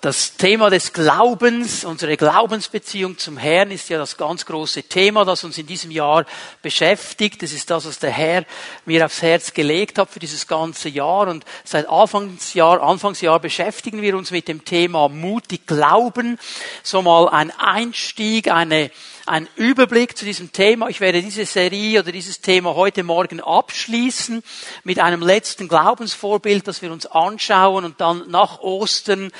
Das Thema des Glaubens, unsere Glaubensbeziehung zum Herrn ist ja das ganz große Thema, das uns in diesem Jahr beschäftigt. Das ist das, was der Herr mir aufs Herz gelegt hat für dieses ganze Jahr. Und seit Anfangsjahr, Anfangsjahr beschäftigen wir uns mit dem Thema mutig glauben. So mal ein Einstieg, eine, ein Überblick zu diesem Thema. Ich werde diese Serie oder dieses Thema heute Morgen abschließen mit einem letzten Glaubensvorbild, das wir uns anschauen und dann nach Ostern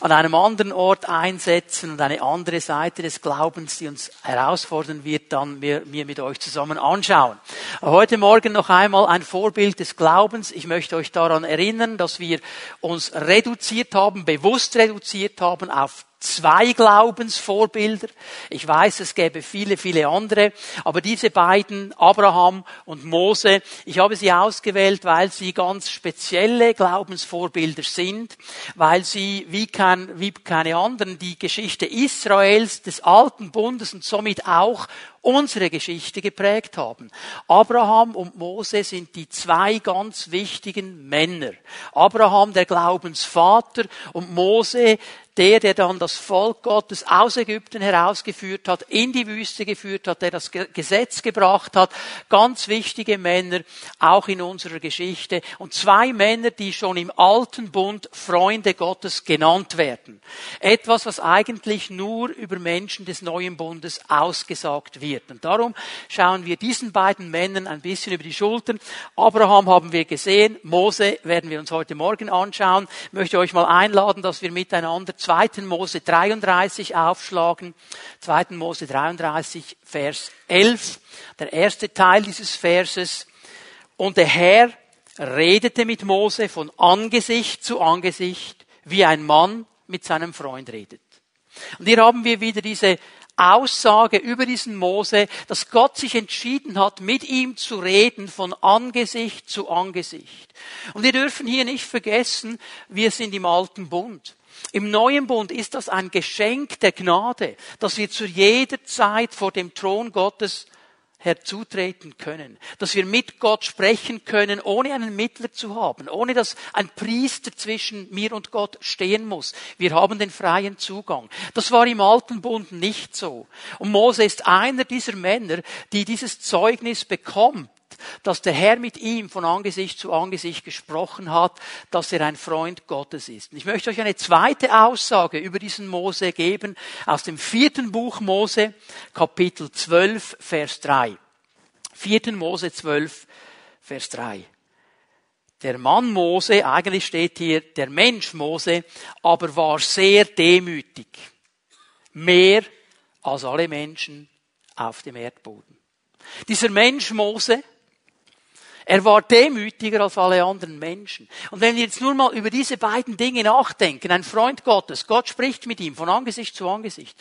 an einem anderen Ort einsetzen und eine andere Seite des Glaubens, die uns herausfordern wird, dann mir, mir mit euch zusammen anschauen. Heute Morgen noch einmal ein Vorbild des Glaubens. Ich möchte euch daran erinnern, dass wir uns reduziert haben, bewusst reduziert haben auf zwei Glaubensvorbilder. Ich weiß, es gäbe viele, viele andere, aber diese beiden, Abraham und Mose, ich habe sie ausgewählt, weil sie ganz spezielle Glaubensvorbilder sind, weil sie wie, kein, wie keine anderen die Geschichte Israels, des alten Bundes und somit auch unsere Geschichte geprägt haben. Abraham und Mose sind die zwei ganz wichtigen Männer. Abraham der Glaubensvater und Mose der, der dann das Volk Gottes aus Ägypten herausgeführt hat, in die Wüste geführt hat, der das Gesetz gebracht hat. Ganz wichtige Männer, auch in unserer Geschichte. Und zwei Männer, die schon im alten Bund Freunde Gottes genannt werden. Etwas, was eigentlich nur über Menschen des neuen Bundes ausgesagt wird. Und darum schauen wir diesen beiden Männern ein bisschen über die Schultern. Abraham haben wir gesehen, Mose werden wir uns heute Morgen anschauen. Ich möchte euch mal einladen, dass wir miteinander 2. Mose 33 aufschlagen. 2. Mose 33, Vers 11. Der erste Teil dieses Verses. Und der Herr redete mit Mose von Angesicht zu Angesicht, wie ein Mann mit seinem Freund redet. Und hier haben wir wieder diese Aussage über diesen Mose, dass Gott sich entschieden hat, mit ihm zu reden von Angesicht zu Angesicht. Und wir dürfen hier nicht vergessen, wir sind im alten Bund. Im neuen Bund ist das ein Geschenk der Gnade, dass wir zu jeder Zeit vor dem Thron Gottes herzutreten können, dass wir mit Gott sprechen können, ohne einen Mittler zu haben, ohne dass ein Priester zwischen mir und Gott stehen muss. Wir haben den freien Zugang. Das war im alten Bund nicht so. Und Mose ist einer dieser Männer, die dieses Zeugnis bekommt dass der Herr mit ihm von Angesicht zu Angesicht gesprochen hat, dass er ein Freund Gottes ist. Und ich möchte euch eine zweite Aussage über diesen Mose geben aus dem vierten Buch Mose, Kapitel 12, Vers 3. Vierten Mose 12, Vers 3. Der Mann Mose, eigentlich steht hier der Mensch Mose, aber war sehr demütig. Mehr als alle Menschen auf dem Erdboden. Dieser Mensch Mose, er war demütiger als alle anderen Menschen. Und wenn wir jetzt nur mal über diese beiden Dinge nachdenken, ein Freund Gottes, Gott spricht mit ihm von Angesicht zu Angesicht,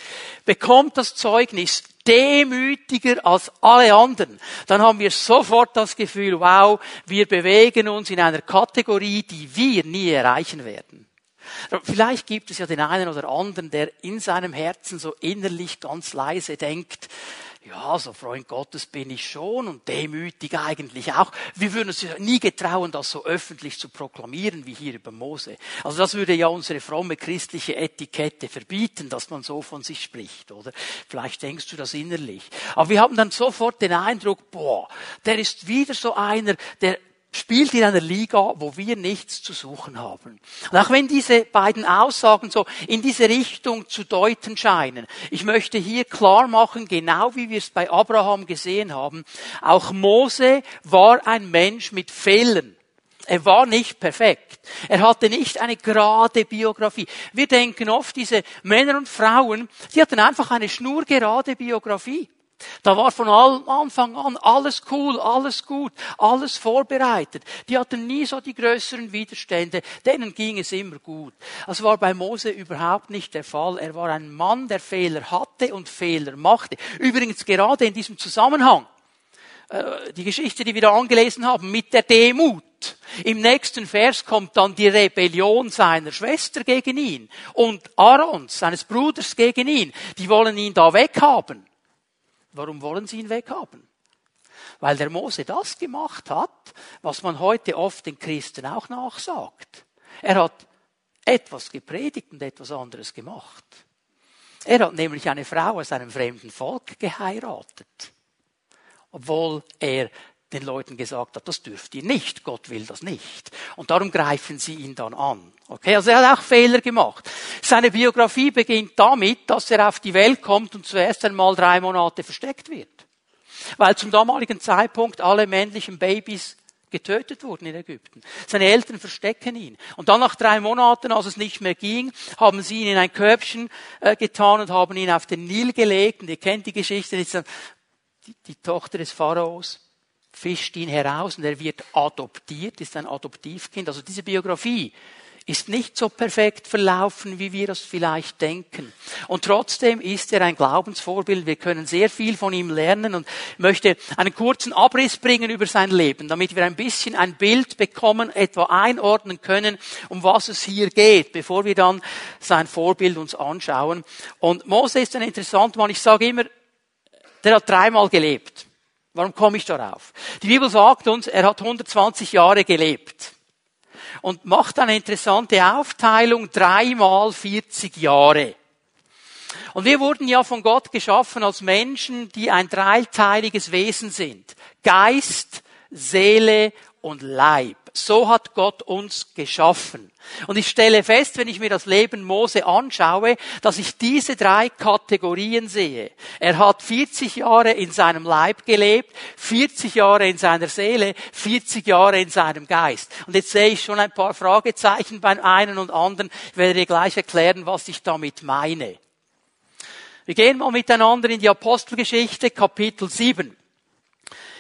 bekommt das Zeugnis demütiger als alle anderen, dann haben wir sofort das Gefühl, wow, wir bewegen uns in einer Kategorie, die wir nie erreichen werden. Vielleicht gibt es ja den einen oder anderen, der in seinem Herzen so innerlich ganz leise denkt, ja, so Freund Gottes bin ich schon und demütig eigentlich auch. Wir würden uns nie getrauen, das so öffentlich zu proklamieren wie hier über Mose. Also das würde ja unsere fromme christliche Etikette verbieten, dass man so von sich spricht, oder? Vielleicht denkst du das innerlich. Aber wir haben dann sofort den Eindruck, boah, der ist wieder so einer, der spielt in einer Liga, wo wir nichts zu suchen haben. Und auch wenn diese beiden Aussagen so in diese Richtung zu deuten scheinen, ich möchte hier klar machen, genau wie wir es bei Abraham gesehen haben, auch Mose war ein Mensch mit Fehlern. Er war nicht perfekt. Er hatte nicht eine gerade Biografie. Wir denken oft, diese Männer und Frauen, die hatten einfach eine schnurgerade Biografie. Da war von Anfang an alles cool, alles gut, alles vorbereitet. Die hatten nie so die größeren Widerstände, denen ging es immer gut. Das war bei Mose überhaupt nicht der Fall. Er war ein Mann, der Fehler hatte und Fehler machte. Übrigens gerade in diesem Zusammenhang, äh, die Geschichte, die wir da angelesen haben, mit der Demut. Im nächsten Vers kommt dann die Rebellion seiner Schwester gegen ihn und Aarons, seines Bruders gegen ihn. Die wollen ihn da weghaben. Warum wollen sie ihn weghaben? Weil der Mose das gemacht hat, was man heute oft den Christen auch nachsagt. Er hat etwas gepredigt und etwas anderes gemacht. Er hat nämlich eine Frau aus einem fremden Volk geheiratet, obwohl er den Leuten gesagt hat, das dürft ihr nicht, Gott will das nicht. Und darum greifen sie ihn dann an. Okay, also er hat auch Fehler gemacht. Seine Biografie beginnt damit, dass er auf die Welt kommt und zuerst einmal drei Monate versteckt wird. Weil zum damaligen Zeitpunkt alle männlichen Babys getötet wurden in Ägypten. Seine Eltern verstecken ihn. Und dann nach drei Monaten, als es nicht mehr ging, haben sie ihn in ein Körbchen äh, getan und haben ihn auf den Nil gelegt. Und ihr kennt die Geschichte, die, die Tochter des Pharaos fischt ihn heraus und er wird adoptiert, ist ein Adoptivkind. Also diese Biografie ist nicht so perfekt verlaufen, wie wir das vielleicht denken. Und trotzdem ist er ein Glaubensvorbild. Wir können sehr viel von ihm lernen und möchte einen kurzen Abriss bringen über sein Leben, damit wir ein bisschen ein Bild bekommen, etwa einordnen können, um was es hier geht, bevor wir dann sein Vorbild uns anschauen. Und Mose ist ein interessanter Mann. Ich sage immer, der hat dreimal gelebt. Warum komme ich darauf? Die Bibel sagt uns, er hat 120 Jahre gelebt und macht eine interessante Aufteilung, dreimal 40 Jahre. Und wir wurden ja von Gott geschaffen als Menschen, die ein dreiteiliges Wesen sind. Geist, Seele und Leib. So hat Gott uns geschaffen. Und ich stelle fest, wenn ich mir das Leben Mose anschaue, dass ich diese drei Kategorien sehe. Er hat 40 Jahre in seinem Leib gelebt, 40 Jahre in seiner Seele, 40 Jahre in seinem Geist. Und jetzt sehe ich schon ein paar Fragezeichen beim einen und anderen. Ich werde dir gleich erklären, was ich damit meine. Wir gehen mal miteinander in die Apostelgeschichte, Kapitel 7.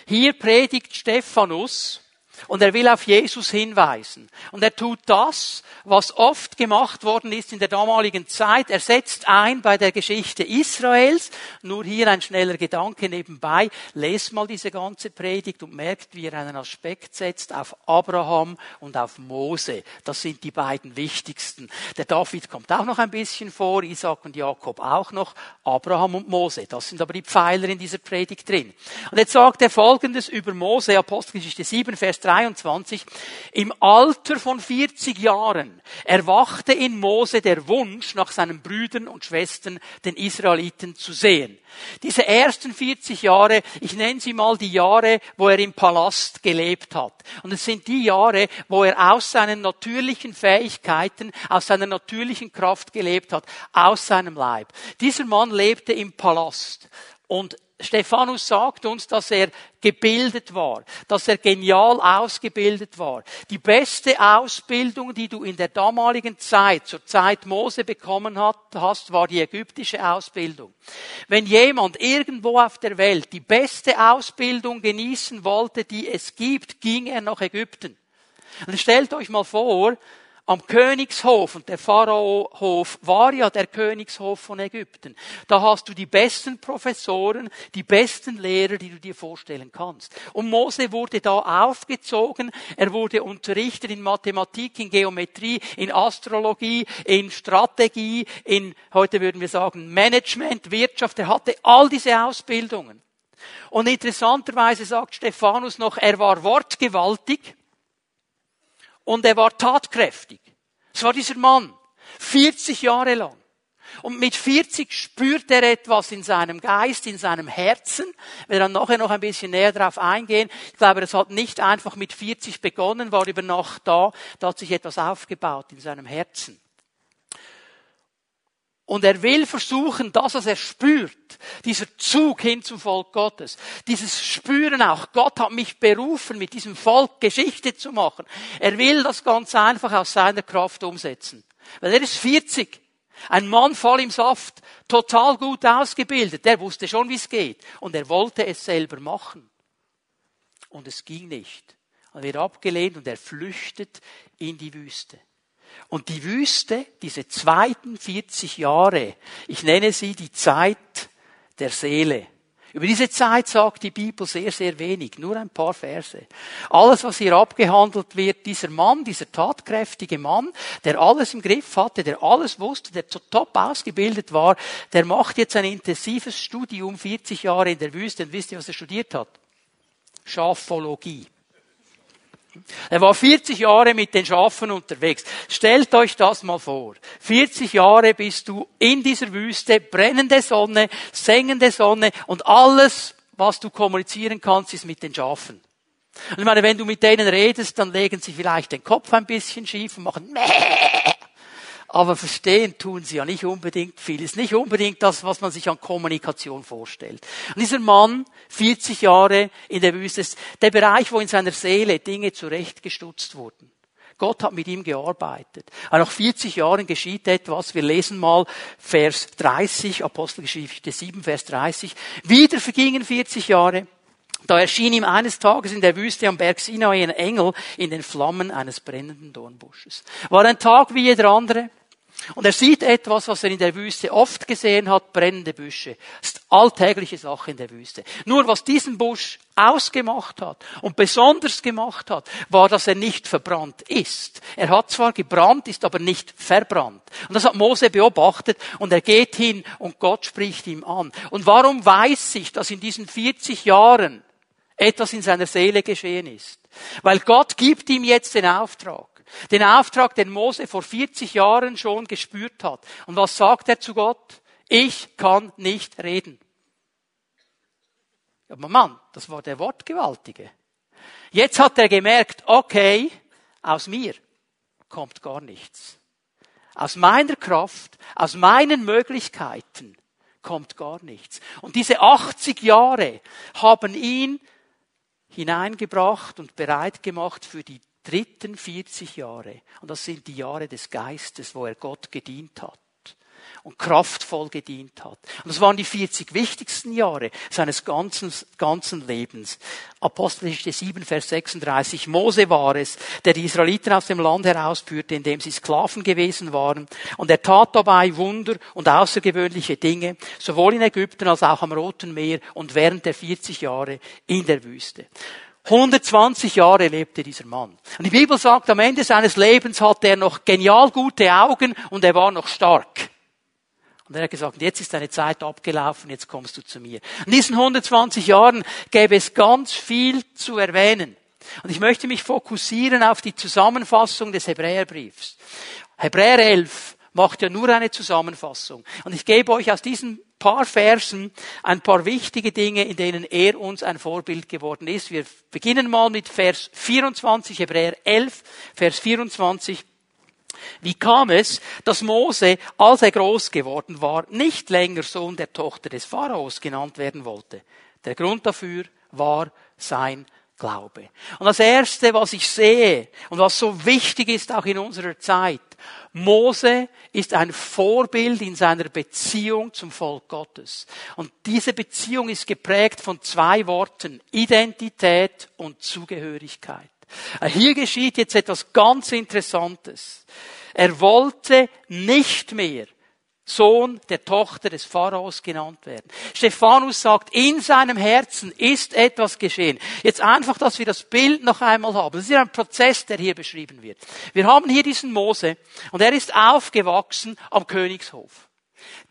Hier predigt Stephanus, und er will auf Jesus hinweisen. Und er tut das, was oft gemacht worden ist in der damaligen Zeit. Er setzt ein bei der Geschichte Israels. Nur hier ein schneller Gedanke nebenbei. Lest mal diese ganze Predigt und merkt, wie er einen Aspekt setzt auf Abraham und auf Mose. Das sind die beiden wichtigsten. Der David kommt auch noch ein bisschen vor, Isaac und Jakob auch noch, Abraham und Mose. Das sind aber die Pfeiler in dieser Predigt drin. Und jetzt sagt er Folgendes über Mose, Apostelgeschichte 7, Vers 23, im Alter von 40 Jahren erwachte in Mose der Wunsch, nach seinen Brüdern und Schwestern, den Israeliten zu sehen. Diese ersten 40 Jahre, ich nenne sie mal die Jahre, wo er im Palast gelebt hat. Und es sind die Jahre, wo er aus seinen natürlichen Fähigkeiten, aus seiner natürlichen Kraft gelebt hat, aus seinem Leib. Dieser Mann lebte im Palast. Und Stephanus sagt uns, dass er gebildet war, dass er genial ausgebildet war. Die beste Ausbildung, die du in der damaligen Zeit, zur Zeit Mose bekommen hast, war die ägyptische Ausbildung. Wenn jemand irgendwo auf der Welt die beste Ausbildung genießen wollte, die es gibt, ging er nach Ägypten. Und stellt euch mal vor, am Königshof, und der Pharaohof war ja der Königshof von Ägypten. Da hast du die besten Professoren, die besten Lehrer, die du dir vorstellen kannst. Und Mose wurde da aufgezogen, er wurde unterrichtet in Mathematik, in Geometrie, in Astrologie, in Strategie, in, heute würden wir sagen, Management, Wirtschaft, er hatte all diese Ausbildungen. Und interessanterweise sagt Stephanus noch, er war wortgewaltig, und er war tatkräftig. Es war dieser Mann. 40 Jahre lang. Und mit 40 spürt er etwas in seinem Geist, in seinem Herzen. Wir dann nachher noch ein bisschen näher darauf eingehen. Ich glaube, es hat nicht einfach mit 40 begonnen, war über Nacht da. Da hat sich etwas aufgebaut in seinem Herzen. Und er will versuchen, das, was er spürt, dieser Zug hin zum Volk Gottes, dieses Spüren auch, Gott hat mich berufen, mit diesem Volk Geschichte zu machen. Er will das ganz einfach aus seiner Kraft umsetzen. Weil er ist 40. Ein Mann voll im Saft, total gut ausgebildet. Der wusste schon, wie es geht. Und er wollte es selber machen. Und es ging nicht. Er wird abgelehnt und er flüchtet in die Wüste. Und die Wüste, diese zweiten 40 Jahre, ich nenne sie die Zeit der Seele. Über diese Zeit sagt die Bibel sehr, sehr wenig, nur ein paar Verse. Alles, was hier abgehandelt wird, dieser Mann, dieser tatkräftige Mann, der alles im Griff hatte, der alles wusste, der top ausgebildet war, der macht jetzt ein intensives Studium, 40 Jahre in der Wüste. Und wisst ihr, was er studiert hat? Schafologie. Er war 40 Jahre mit den Schafen unterwegs. Stellt euch das mal vor. 40 Jahre bist du in dieser Wüste, brennende Sonne, sengende Sonne und alles, was du kommunizieren kannst, ist mit den Schafen. Und ich meine, wenn du mit denen redest, dann legen sie vielleicht den Kopf ein bisschen schief und machen Mäh. Aber verstehen tun sie ja nicht unbedingt viel. Ist nicht unbedingt das, was man sich an Kommunikation vorstellt. Und dieser Mann, 40 Jahre in der Wüste, ist der Bereich, wo in seiner Seele Dinge zurechtgestutzt wurden. Gott hat mit ihm gearbeitet. Aber nach 40 Jahren geschieht etwas. Wir lesen mal Vers 30, Apostelgeschichte 7, Vers 30. Wieder vergingen 40 Jahre. Da erschien ihm eines Tages in der Wüste am Berg Sinai ein Engel in den Flammen eines brennenden Dornbusches. War ein Tag wie jeder andere. Und er sieht etwas, was er in der Wüste oft gesehen hat, brennende Büsche. Das ist alltägliche Sache in der Wüste. Nur was diesen Busch ausgemacht hat und besonders gemacht hat, war, dass er nicht verbrannt ist. Er hat zwar gebrannt, ist aber nicht verbrannt. Und das hat Mose beobachtet und er geht hin und Gott spricht ihm an. Und warum weiß ich, dass in diesen 40 Jahren etwas in seiner Seele geschehen ist? Weil Gott gibt ihm jetzt den Auftrag. Den Auftrag, den Mose vor 40 Jahren schon gespürt hat. Und was sagt er zu Gott? Ich kann nicht reden. Aber Mann, das war der Wortgewaltige. Jetzt hat er gemerkt, okay, aus mir kommt gar nichts. Aus meiner Kraft, aus meinen Möglichkeiten kommt gar nichts. Und diese 80 Jahre haben ihn hineingebracht und bereit gemacht für die dritten 40 Jahre. Und das sind die Jahre des Geistes, wo er Gott gedient hat und kraftvoll gedient hat. Und das waren die 40 wichtigsten Jahre seines ganzen, ganzen Lebens. Apostelgeschichte 7, Vers 36. Mose war es, der die Israeliten aus dem Land herausführte, in dem sie Sklaven gewesen waren. Und er tat dabei Wunder und außergewöhnliche Dinge, sowohl in Ägypten als auch am Roten Meer und während der 40 Jahre in der Wüste. 120 Jahre lebte dieser Mann. Und die Bibel sagt, am Ende seines Lebens hatte er noch genial gute Augen und er war noch stark. Und er hat gesagt, jetzt ist deine Zeit abgelaufen, jetzt kommst du zu mir. In diesen 120 Jahren gäbe es ganz viel zu erwähnen. Und ich möchte mich fokussieren auf die Zusammenfassung des Hebräerbriefs. Hebräer 11 macht ja nur eine Zusammenfassung. Und ich gebe euch aus diesen paar Versen ein paar wichtige Dinge, in denen er uns ein Vorbild geworden ist. Wir beginnen mal mit Vers 24, Hebräer 11, Vers 24. Wie kam es, dass Mose, als er groß geworden war, nicht länger Sohn der Tochter des Pharaos genannt werden wollte? Der Grund dafür war sein Glaube. Und das Erste, was ich sehe und was so wichtig ist auch in unserer Zeit, Mose ist ein Vorbild in seiner Beziehung zum Volk Gottes. Und diese Beziehung ist geprägt von zwei Worten, Identität und Zugehörigkeit. Hier geschieht jetzt etwas ganz Interessantes. Er wollte nicht mehr Sohn der Tochter des Pharaos genannt werden. Stephanus sagt, in seinem Herzen ist etwas geschehen. Jetzt einfach, dass wir das Bild noch einmal haben. Das ist ein Prozess, der hier beschrieben wird. Wir haben hier diesen Mose und er ist aufgewachsen am Königshof.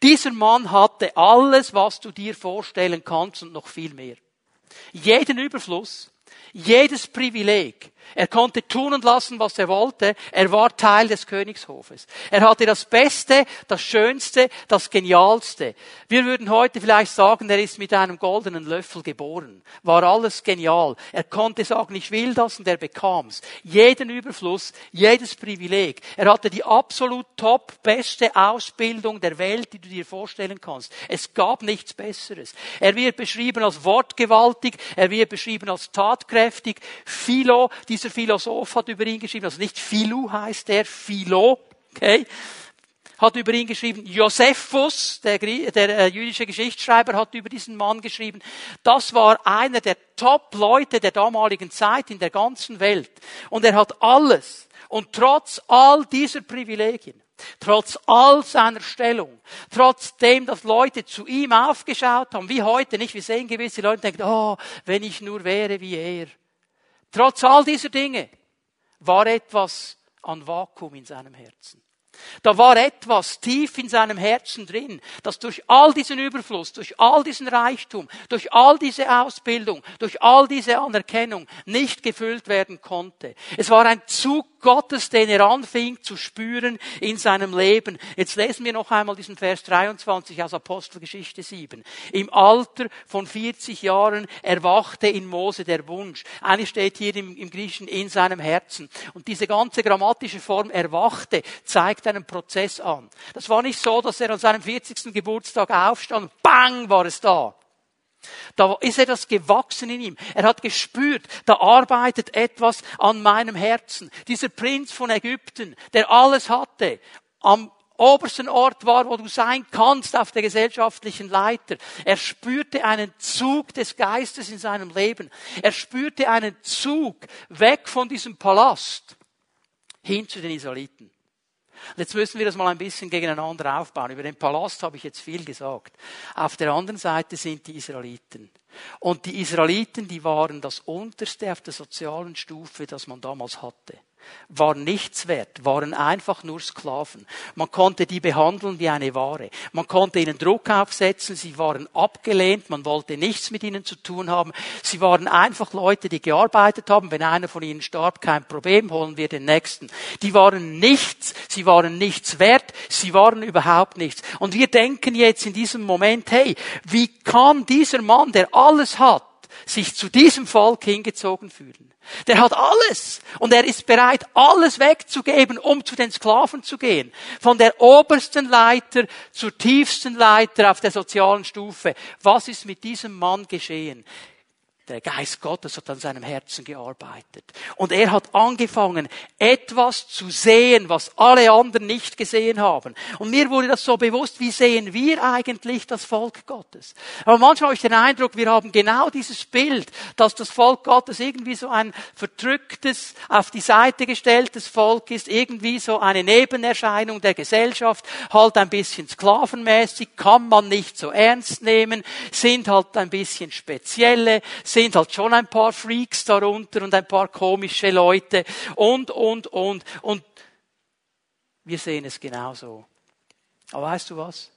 Dieser Mann hatte alles, was du dir vorstellen kannst und noch viel mehr. Jeden Überfluss, jedes Privileg, er konnte tun und lassen, was er wollte. Er war Teil des Königshofes. Er hatte das Beste, das Schönste, das Genialste. Wir würden heute vielleicht sagen, er ist mit einem goldenen Löffel geboren. War alles genial. Er konnte sagen, ich will das und er bekam's. Jeden Überfluss, jedes Privileg. Er hatte die absolut top beste Ausbildung der Welt, die du dir vorstellen kannst. Es gab nichts Besseres. Er wird beschrieben als wortgewaltig. Er wird beschrieben als tatkräftig. Philo, dieser dieser Philosoph hat über ihn geschrieben, also nicht Philu heißt er, Philo, okay, hat über ihn geschrieben, Josephus, der, der äh, jüdische Geschichtsschreiber, hat über diesen Mann geschrieben. Das war einer der Top-Leute der damaligen Zeit in der ganzen Welt. Und er hat alles. Und trotz all dieser Privilegien, trotz all seiner Stellung, trotzdem, dass Leute zu ihm aufgeschaut haben, wie heute nicht, wir sehen gewisse Leute denken, oh, wenn ich nur wäre wie er. Trotz all dieser Dinge war etwas an Vakuum in seinem Herzen. Da war etwas tief in seinem Herzen drin, das durch all diesen Überfluss, durch all diesen Reichtum, durch all diese Ausbildung, durch all diese Anerkennung nicht gefüllt werden konnte. Es war ein Zug Gottes, den er anfing zu spüren in seinem Leben. Jetzt lesen wir noch einmal diesen Vers 23 aus Apostelgeschichte 7. Im Alter von 40 Jahren erwachte in Mose der Wunsch. Eigentlich steht hier im, im Griechischen in seinem Herzen. Und diese ganze grammatische Form erwachte zeigt einen Prozess an. Das war nicht so, dass er an seinem 40. Geburtstag aufstand bang war es da. Da ist etwas gewachsen in ihm. Er hat gespürt, da arbeitet etwas an meinem Herzen. Dieser Prinz von Ägypten, der alles hatte, am obersten Ort war, wo du sein kannst auf der gesellschaftlichen Leiter. Er spürte einen Zug des Geistes in seinem Leben. Er spürte einen Zug weg von diesem Palast hin zu den Israeliten. Und jetzt müssen wir das mal ein bisschen gegeneinander aufbauen. Über den Palast habe ich jetzt viel gesagt. Auf der anderen Seite sind die Israeliten. Und die Israeliten, die waren das unterste auf der sozialen Stufe, das man damals hatte waren nichts wert, waren einfach nur Sklaven. Man konnte die behandeln wie eine Ware. Man konnte ihnen Druck aufsetzen, sie waren abgelehnt, man wollte nichts mit ihnen zu tun haben. Sie waren einfach Leute, die gearbeitet haben. Wenn einer von ihnen starb, kein Problem, holen wir den nächsten. Die waren nichts, sie waren nichts wert, sie waren überhaupt nichts. Und wir denken jetzt in diesem Moment, hey, wie kann dieser Mann, der alles hat, sich zu diesem Volk hingezogen fühlen? Der hat alles. Und er ist bereit, alles wegzugeben, um zu den Sklaven zu gehen. Von der obersten Leiter zur tiefsten Leiter auf der sozialen Stufe. Was ist mit diesem Mann geschehen? Der Geist Gottes hat an seinem Herzen gearbeitet. Und er hat angefangen, etwas zu sehen, was alle anderen nicht gesehen haben. Und mir wurde das so bewusst, wie sehen wir eigentlich das Volk Gottes? Aber manchmal habe ich den Eindruck, wir haben genau dieses Bild, dass das Volk Gottes irgendwie so ein verdrücktes, auf die Seite gestelltes Volk ist, irgendwie so eine Nebenerscheinung der Gesellschaft, halt ein bisschen sklavenmäßig, kann man nicht so ernst nehmen, sind halt ein bisschen spezielle, sind halt schon ein paar Freaks darunter und ein paar komische Leute und, und, und. Und wir sehen es genauso. Aber weißt du was?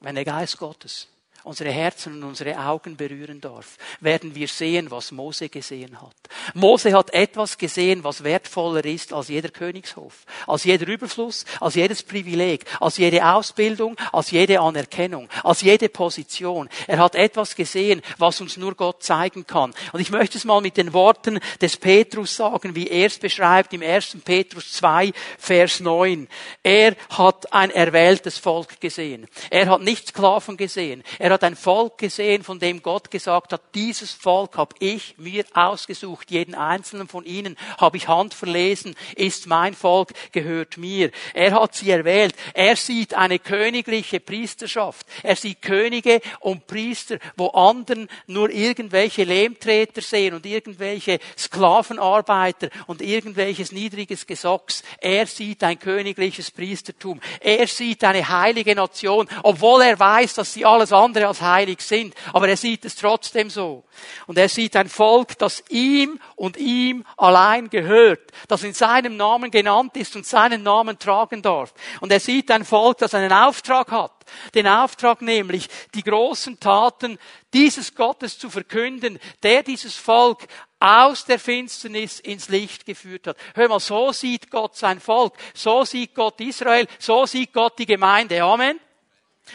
Wenn der Geist Gottes unsere Herzen und unsere Augen berühren darf, werden wir sehen, was Mose gesehen hat. Mose hat etwas gesehen, was wertvoller ist als jeder Königshof, als jeder Überfluss, als jedes Privileg, als jede Ausbildung, als jede Anerkennung, als jede Position. Er hat etwas gesehen, was uns nur Gott zeigen kann. Und ich möchte es mal mit den Worten des Petrus sagen, wie er es beschreibt im 1. Petrus 2, Vers 9. Er hat ein erwähltes Volk gesehen. Er hat nicht Sklaven gesehen. Er er hat ein Volk gesehen, von dem Gott gesagt hat, dieses Volk habe ich mir ausgesucht. Jeden einzelnen von ihnen habe ich handverlesen, ist mein Volk, gehört mir. Er hat sie erwählt. Er sieht eine königliche Priesterschaft. Er sieht Könige und Priester, wo anderen nur irgendwelche Lehmtreter sehen und irgendwelche Sklavenarbeiter und irgendwelches niedriges Gesocks. Er sieht ein königliches Priestertum. Er sieht eine heilige Nation, obwohl er weiß, dass sie alles andere andere als heilig sind. Aber er sieht es trotzdem so. Und er sieht ein Volk, das ihm und ihm allein gehört, das in seinem Namen genannt ist und seinen Namen tragen darf. Und er sieht ein Volk, das einen Auftrag hat. Den Auftrag nämlich, die großen Taten dieses Gottes zu verkünden, der dieses Volk aus der Finsternis ins Licht geführt hat. Hör mal, so sieht Gott sein Volk, so sieht Gott Israel, so sieht Gott die Gemeinde. Amen.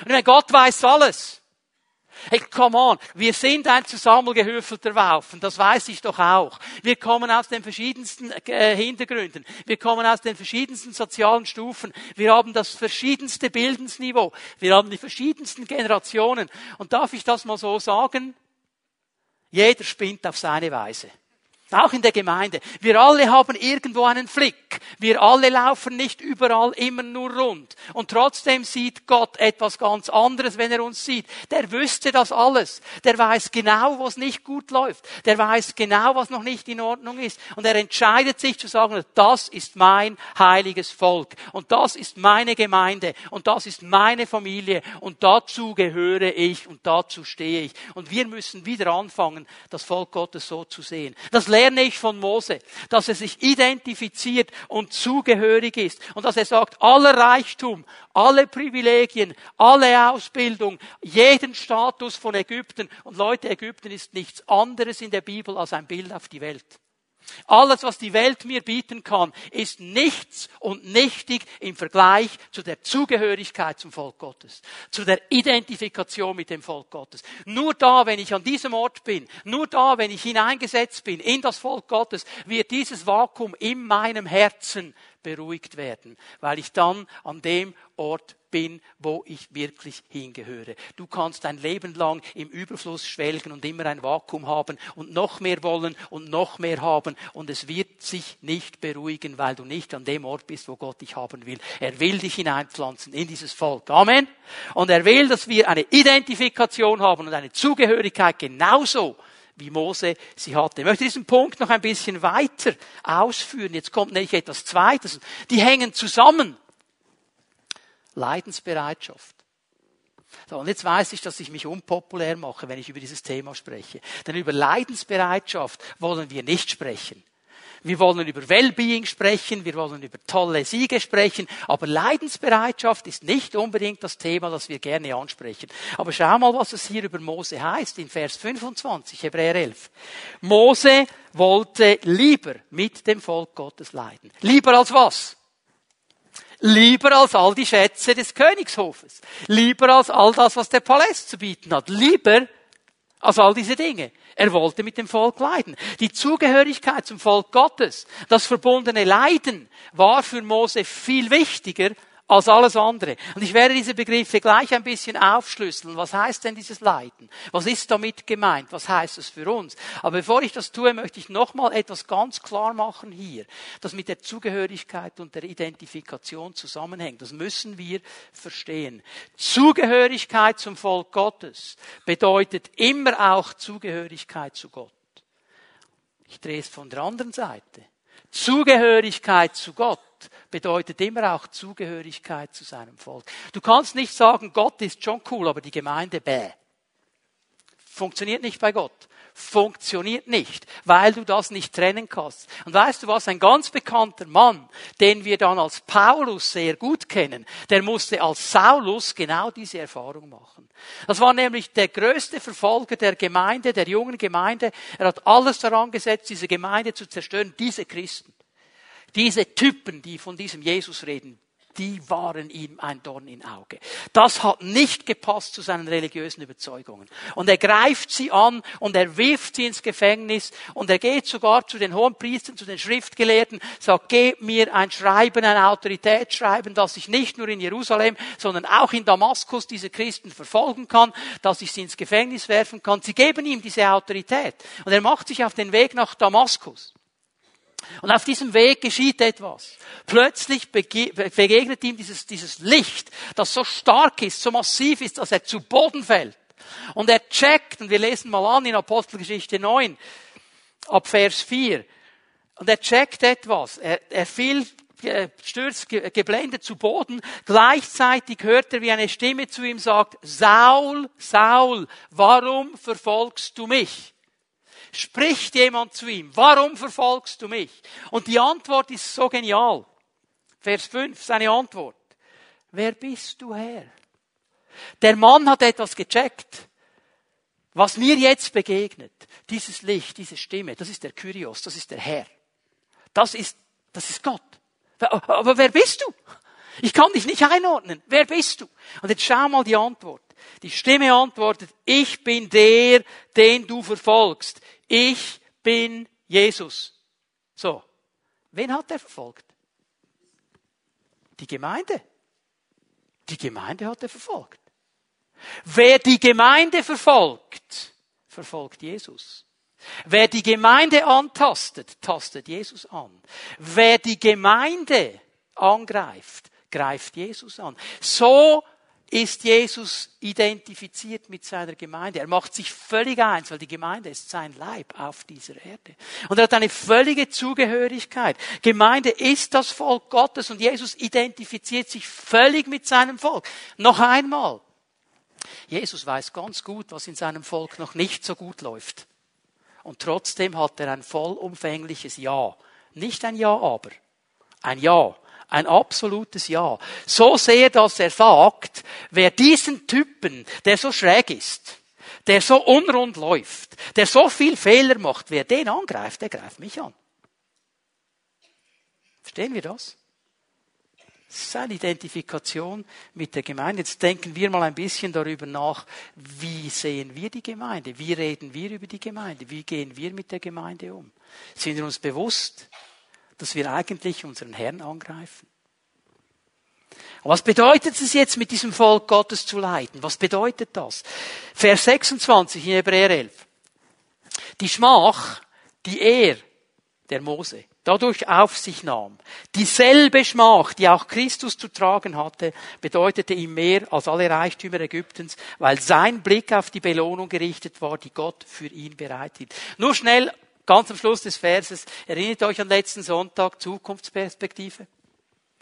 Und wenn Gott weiß alles. Hey, come on. Wir sind ein zusammengehöfelter Waufen. Das weiß ich doch auch. Wir kommen aus den verschiedensten äh, Hintergründen. Wir kommen aus den verschiedensten sozialen Stufen. Wir haben das verschiedenste Bildungsniveau. Wir haben die verschiedensten Generationen. Und darf ich das mal so sagen? Jeder spinnt auf seine Weise. Auch in der Gemeinde. Wir alle haben irgendwo einen Flick. Wir alle laufen nicht überall immer nur rund. Und trotzdem sieht Gott etwas ganz anderes, wenn er uns sieht. Der wüsste das alles. Der weiß genau, was nicht gut läuft. Der weiß genau, was noch nicht in Ordnung ist. Und er entscheidet sich zu sagen, das ist mein heiliges Volk. Und das ist meine Gemeinde. Und das ist meine Familie. Und dazu gehöre ich. Und dazu stehe ich. Und wir müssen wieder anfangen, das Volk Gottes so zu sehen. Das lerne ich von Mose, dass er sich identifiziert und zugehörig ist und dass er sagt, aller Reichtum, alle Privilegien, alle Ausbildung, jeden Status von Ägypten und Leute, Ägypten ist nichts anderes in der Bibel als ein Bild auf die Welt. Alles, was die Welt mir bieten kann, ist nichts und nichtig im Vergleich zu der Zugehörigkeit zum Volk Gottes, zu der Identifikation mit dem Volk Gottes. Nur da, wenn ich an diesem Ort bin, nur da, wenn ich hineingesetzt bin in das Volk Gottes, wird dieses Vakuum in meinem Herzen beruhigt werden, weil ich dann an dem Ort bin, wo ich wirklich hingehöre. Du kannst dein Leben lang im Überfluss schwelgen und immer ein Vakuum haben und noch mehr wollen und noch mehr haben und es wird sich nicht beruhigen, weil du nicht an dem Ort bist, wo Gott dich haben will. Er will dich hineinpflanzen in dieses Volk. Amen. Und er will, dass wir eine Identifikation haben und eine Zugehörigkeit genauso wie Mose sie hatte. Ich möchte diesen Punkt noch ein bisschen weiter ausführen. Jetzt kommt nämlich etwas Zweites. Die hängen zusammen. Leidensbereitschaft. So, und jetzt weiß ich, dass ich mich unpopulär mache, wenn ich über dieses Thema spreche. Denn über Leidensbereitschaft wollen wir nicht sprechen. Wir wollen über Wellbeing sprechen, wir wollen über tolle Siege sprechen, aber Leidensbereitschaft ist nicht unbedingt das Thema, das wir gerne ansprechen. Aber schau mal, was es hier über Mose heißt in Vers 25, Hebräer 11. Mose wollte lieber mit dem Volk Gottes leiden. Lieber als was? Lieber als all die Schätze des Königshofes. Lieber als all das, was der Paläst zu bieten hat. Lieber als all diese Dinge. Er wollte mit dem Volk leiden. Die Zugehörigkeit zum Volk Gottes, das verbundene Leiden war für Mose viel wichtiger als alles andere. Und ich werde diese Begriffe gleich ein bisschen aufschlüsseln. Was heißt denn dieses Leiden? Was ist damit gemeint? Was heißt es für uns? Aber bevor ich das tue, möchte ich nochmal etwas ganz klar machen hier, das mit der Zugehörigkeit und der Identifikation zusammenhängt. Das müssen wir verstehen. Zugehörigkeit zum Volk Gottes bedeutet immer auch Zugehörigkeit zu Gott. Ich drehe es von der anderen Seite. Zugehörigkeit zu Gott bedeutet immer auch Zugehörigkeit zu seinem Volk. Du kannst nicht sagen, Gott ist schon cool, aber die Gemeinde bäh. Funktioniert nicht bei Gott. Funktioniert nicht, weil du das nicht trennen kannst. Und weißt du was, ein ganz bekannter Mann, den wir dann als Paulus sehr gut kennen, der musste als Saulus genau diese Erfahrung machen. Das war nämlich der größte Verfolger der Gemeinde, der jungen Gemeinde. Er hat alles daran gesetzt, diese Gemeinde zu zerstören, diese Christen. Diese Typen, die von diesem Jesus reden, die waren ihm ein Dorn im Auge. Das hat nicht gepasst zu seinen religiösen Überzeugungen. Und er greift sie an und er wirft sie ins Gefängnis und er geht sogar zu den hohen Priestern, zu den Schriftgelehrten, sagt, gebt mir ein Schreiben, ein Autoritätsschreiben, dass ich nicht nur in Jerusalem, sondern auch in Damaskus diese Christen verfolgen kann, dass ich sie ins Gefängnis werfen kann. Sie geben ihm diese Autorität. Und er macht sich auf den Weg nach Damaskus. Und auf diesem Weg geschieht etwas. Plötzlich begegnet ihm dieses, dieses Licht, das so stark ist, so massiv ist, dass er zu Boden fällt. Und er checkt, und wir lesen mal an in Apostelgeschichte 9, ab Vers 4. Und er checkt etwas. Er, er fiel stürzt geblendet zu Boden. Gleichzeitig hört er, wie eine Stimme zu ihm sagt, Saul, Saul, warum verfolgst du mich? Spricht jemand zu ihm, warum verfolgst du mich? Und die Antwort ist so genial. Vers 5, seine Antwort. Wer bist du Herr? Der Mann hat etwas gecheckt. Was mir jetzt begegnet, dieses Licht, diese Stimme, das ist der Kyrios, das ist der Herr. Das ist, das ist Gott. Aber wer bist du? Ich kann dich nicht einordnen. Wer bist du? Und jetzt schau mal die Antwort. Die Stimme antwortet, ich bin der, den du verfolgst. Ich bin Jesus. So. Wen hat er verfolgt? Die Gemeinde. Die Gemeinde hat er verfolgt. Wer die Gemeinde verfolgt, verfolgt Jesus. Wer die Gemeinde antastet, tastet Jesus an. Wer die Gemeinde angreift, greift Jesus an. So ist Jesus identifiziert mit seiner Gemeinde. Er macht sich völlig eins, weil die Gemeinde ist sein Leib auf dieser Erde. Und er hat eine völlige Zugehörigkeit. Gemeinde ist das Volk Gottes und Jesus identifiziert sich völlig mit seinem Volk. Noch einmal. Jesus weiß ganz gut, was in seinem Volk noch nicht so gut läuft. Und trotzdem hat er ein vollumfängliches Ja. Nicht ein Ja, aber. Ein Ja. Ein absolutes Ja. So sehr, dass er sagt, wer diesen Typen, der so schräg ist, der so unrund läuft, der so viel Fehler macht, wer den angreift, der greift mich an. Verstehen wir das? Das ist eine Identifikation mit der Gemeinde. Jetzt denken wir mal ein bisschen darüber nach, wie sehen wir die Gemeinde? Wie reden wir über die Gemeinde? Wie gehen wir mit der Gemeinde um? Sind wir uns bewusst, dass wir eigentlich unseren Herrn angreifen? Was bedeutet es jetzt, mit diesem Volk Gottes zu leiden? Was bedeutet das? Vers 26 in Hebräer 11. Die Schmach, die er, der Mose, dadurch auf sich nahm. Dieselbe Schmach, die auch Christus zu tragen hatte, bedeutete ihm mehr als alle Reichtümer Ägyptens, weil sein Blick auf die Belohnung gerichtet war, die Gott für ihn bereithielt. Nur schnell, ganz am Schluss des Verses, erinnert euch an letzten Sonntag, Zukunftsperspektive.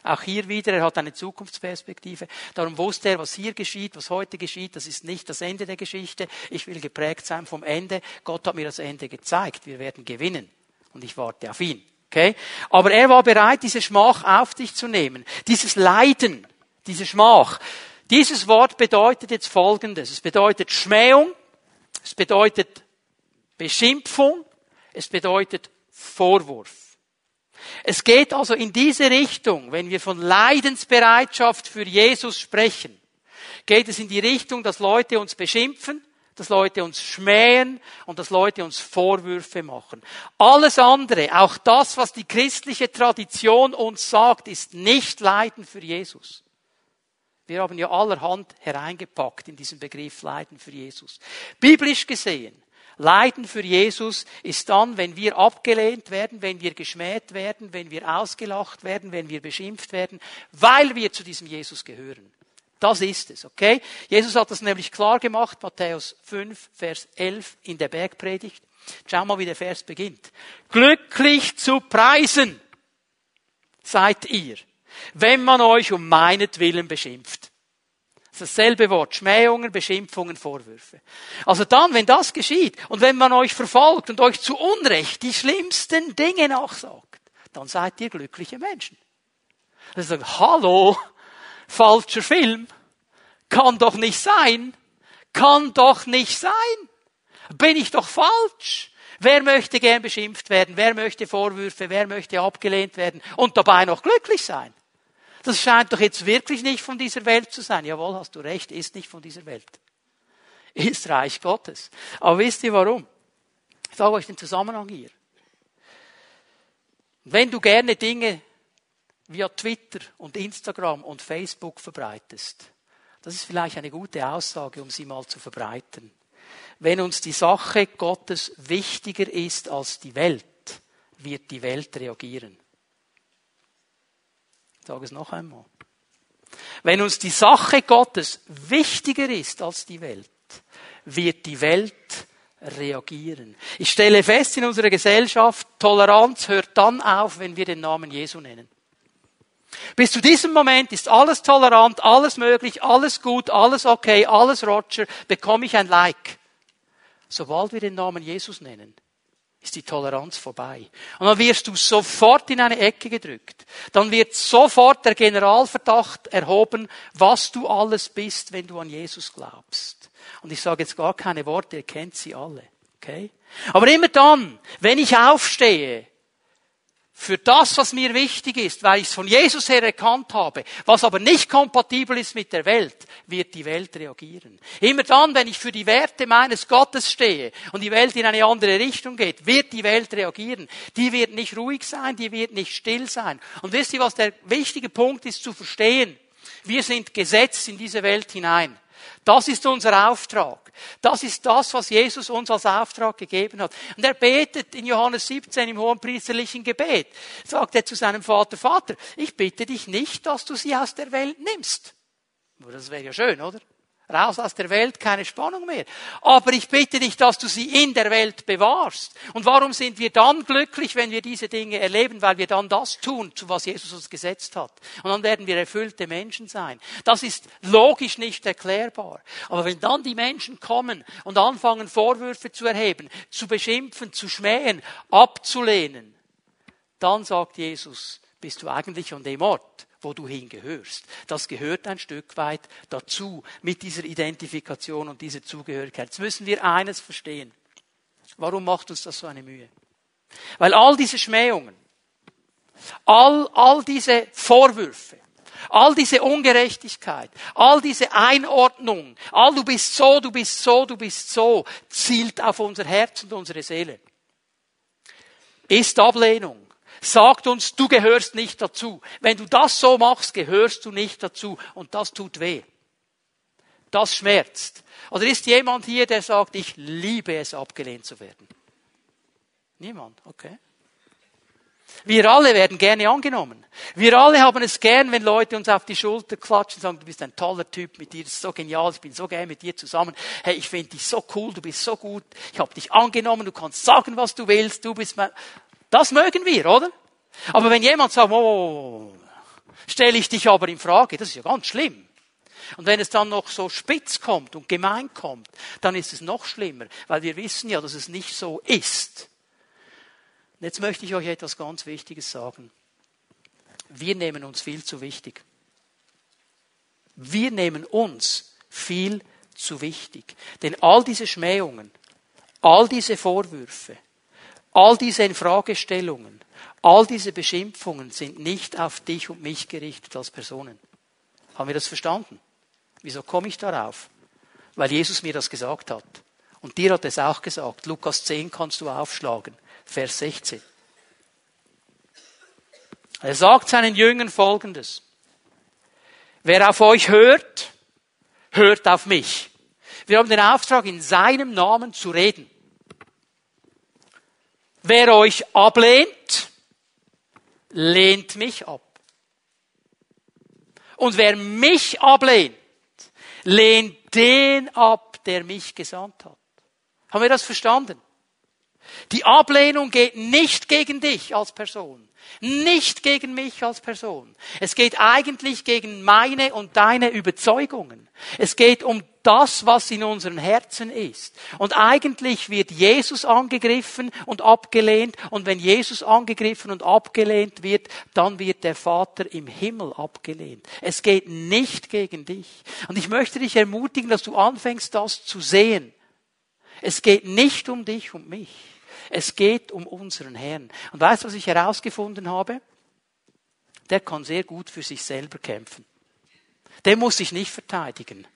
Auch hier wieder, er hat eine Zukunftsperspektive. Darum wusste er, was hier geschieht, was heute geschieht. Das ist nicht das Ende der Geschichte. Ich will geprägt sein vom Ende. Gott hat mir das Ende gezeigt. Wir werden gewinnen. Und ich warte auf ihn. Okay? Aber er war bereit, diese Schmach auf sich zu nehmen. Dieses Leiden, diese Schmach. Dieses Wort bedeutet jetzt Folgendes. Es bedeutet Schmähung. Es bedeutet Beschimpfung. Es bedeutet Vorwurf. Es geht also in diese Richtung, wenn wir von Leidensbereitschaft für Jesus sprechen, geht es in die Richtung, dass Leute uns beschimpfen, dass Leute uns schmähen und dass Leute uns Vorwürfe machen. Alles andere, auch das, was die christliche Tradition uns sagt, ist nicht Leiden für Jesus. Wir haben ja allerhand hereingepackt in diesen Begriff Leiden für Jesus. Biblisch gesehen, Leiden für Jesus ist dann, wenn wir abgelehnt werden, wenn wir geschmäht werden, wenn wir ausgelacht werden, wenn wir beschimpft werden, weil wir zu diesem Jesus gehören. Das ist es, okay? Jesus hat das nämlich klar gemacht, Matthäus 5, Vers 11 in der Bergpredigt. Schau mal, wie der Vers beginnt. Glücklich zu preisen seid ihr, wenn man euch um meinetwillen beschimpft. Das ist dasselbe Wort. Schmähungen, Beschimpfungen, Vorwürfe. Also dann, wenn das geschieht und wenn man euch verfolgt und euch zu Unrecht die schlimmsten Dinge nachsagt, dann seid ihr glückliche Menschen. Also sagen, hallo, falscher Film. Kann doch nicht sein. Kann doch nicht sein. Bin ich doch falsch. Wer möchte gern beschimpft werden? Wer möchte Vorwürfe? Wer möchte abgelehnt werden? Und dabei noch glücklich sein? Das scheint doch jetzt wirklich nicht von dieser Welt zu sein. Jawohl, hast du recht, ist nicht von dieser Welt. Ist Reich Gottes. Aber wisst ihr warum? Ich sage euch den Zusammenhang hier. Wenn du gerne Dinge via Twitter und Instagram und Facebook verbreitest. Das ist vielleicht eine gute Aussage, um sie mal zu verbreiten. Wenn uns die Sache Gottes wichtiger ist als die Welt, wird die Welt reagieren. Ich sage es noch einmal. Wenn uns die Sache Gottes wichtiger ist als die Welt, wird die Welt reagieren. Ich stelle fest in unserer Gesellschaft, Toleranz hört dann auf, wenn wir den Namen Jesu nennen. Bis zu diesem Moment ist alles tolerant, alles möglich, alles gut, alles okay, alles Roger, bekomme ich ein Like. Sobald wir den Namen Jesus nennen, ist die Toleranz vorbei. Und dann wirst du sofort in eine Ecke gedrückt. Dann wird sofort der Generalverdacht erhoben, was du alles bist, wenn du an Jesus glaubst. Und ich sage jetzt gar keine Worte, ihr kennt sie alle. Okay? Aber immer dann, wenn ich aufstehe für das, was mir wichtig ist, weil ich es von Jesus her erkannt habe, was aber nicht kompatibel ist mit der Welt, wird die Welt reagieren. Immer dann, wenn ich für die Werte meines Gottes stehe und die Welt in eine andere Richtung geht, wird die Welt reagieren. Die wird nicht ruhig sein, die wird nicht still sein. Und wisst ihr, was der wichtige Punkt ist zu verstehen? Wir sind gesetzt in diese Welt hinein. Das ist unser Auftrag. Das ist das, was Jesus uns als Auftrag gegeben hat. Und er betet in Johannes 17 im hohen priesterlichen Gebet. Sagt er zu seinem Vater, Vater, ich bitte dich nicht, dass du sie aus der Welt nimmst. Das wäre ja schön, oder? Raus aus der Welt, keine Spannung mehr. Aber ich bitte dich, dass du sie in der Welt bewahrst. Und warum sind wir dann glücklich, wenn wir diese Dinge erleben? Weil wir dann das tun, zu was Jesus uns gesetzt hat. Und dann werden wir erfüllte Menschen sein. Das ist logisch nicht erklärbar. Aber wenn dann die Menschen kommen und anfangen, Vorwürfe zu erheben, zu beschimpfen, zu schmähen, abzulehnen, dann sagt Jesus, bist du eigentlich an dem Ort, wo du hingehörst. Das gehört ein Stück weit dazu mit dieser Identifikation und dieser Zugehörigkeit. Jetzt müssen wir eines verstehen. Warum macht uns das so eine Mühe? Weil all diese Schmähungen, all, all diese Vorwürfe, all diese Ungerechtigkeit, all diese Einordnung, all du bist so, du bist so, du bist so, zielt auf unser Herz und unsere Seele. Ist Ablehnung sagt uns, du gehörst nicht dazu. Wenn du das so machst, gehörst du nicht dazu. Und das tut weh. Das schmerzt. Oder ist jemand hier, der sagt, ich liebe es, abgelehnt zu werden? Niemand, okay. Wir alle werden gerne angenommen. Wir alle haben es gern, wenn Leute uns auf die Schulter klatschen und sagen, du bist ein toller Typ, mit dir ist so genial, ich bin so gern mit dir zusammen. Hey, ich finde dich so cool, du bist so gut, ich habe dich angenommen, du kannst sagen, was du willst, du bist mein... Das mögen wir, oder? Aber wenn jemand sagt, oh, stelle ich dich aber in Frage, das ist ja ganz schlimm. Und wenn es dann noch so spitz kommt und gemein kommt, dann ist es noch schlimmer, weil wir wissen ja, dass es nicht so ist. Und jetzt möchte ich euch etwas ganz Wichtiges sagen. Wir nehmen uns viel zu wichtig. Wir nehmen uns viel zu wichtig. Denn all diese Schmähungen, all diese Vorwürfe, All diese Infragestellungen, all diese Beschimpfungen sind nicht auf dich und mich gerichtet als Personen. Haben wir das verstanden? Wieso komme ich darauf? Weil Jesus mir das gesagt hat. Und dir hat es auch gesagt. Lukas 10 kannst du aufschlagen. Vers 16. Er sagt seinen Jüngern Folgendes. Wer auf euch hört, hört auf mich. Wir haben den Auftrag, in seinem Namen zu reden. Wer euch ablehnt, lehnt mich ab. Und wer mich ablehnt, lehnt den ab, der mich gesandt hat. Haben wir das verstanden? Die Ablehnung geht nicht gegen dich als Person, nicht gegen mich als Person. Es geht eigentlich gegen meine und deine Überzeugungen. Es geht um das, was in unseren Herzen ist. Und eigentlich wird Jesus angegriffen und abgelehnt. Und wenn Jesus angegriffen und abgelehnt wird, dann wird der Vater im Himmel abgelehnt. Es geht nicht gegen dich. Und ich möchte dich ermutigen, dass du anfängst, das zu sehen. Es geht nicht um dich und mich. Es geht um unseren Herrn. Und weißt du, was ich herausgefunden habe? Der kann sehr gut für sich selber kämpfen. Der muss sich nicht verteidigen.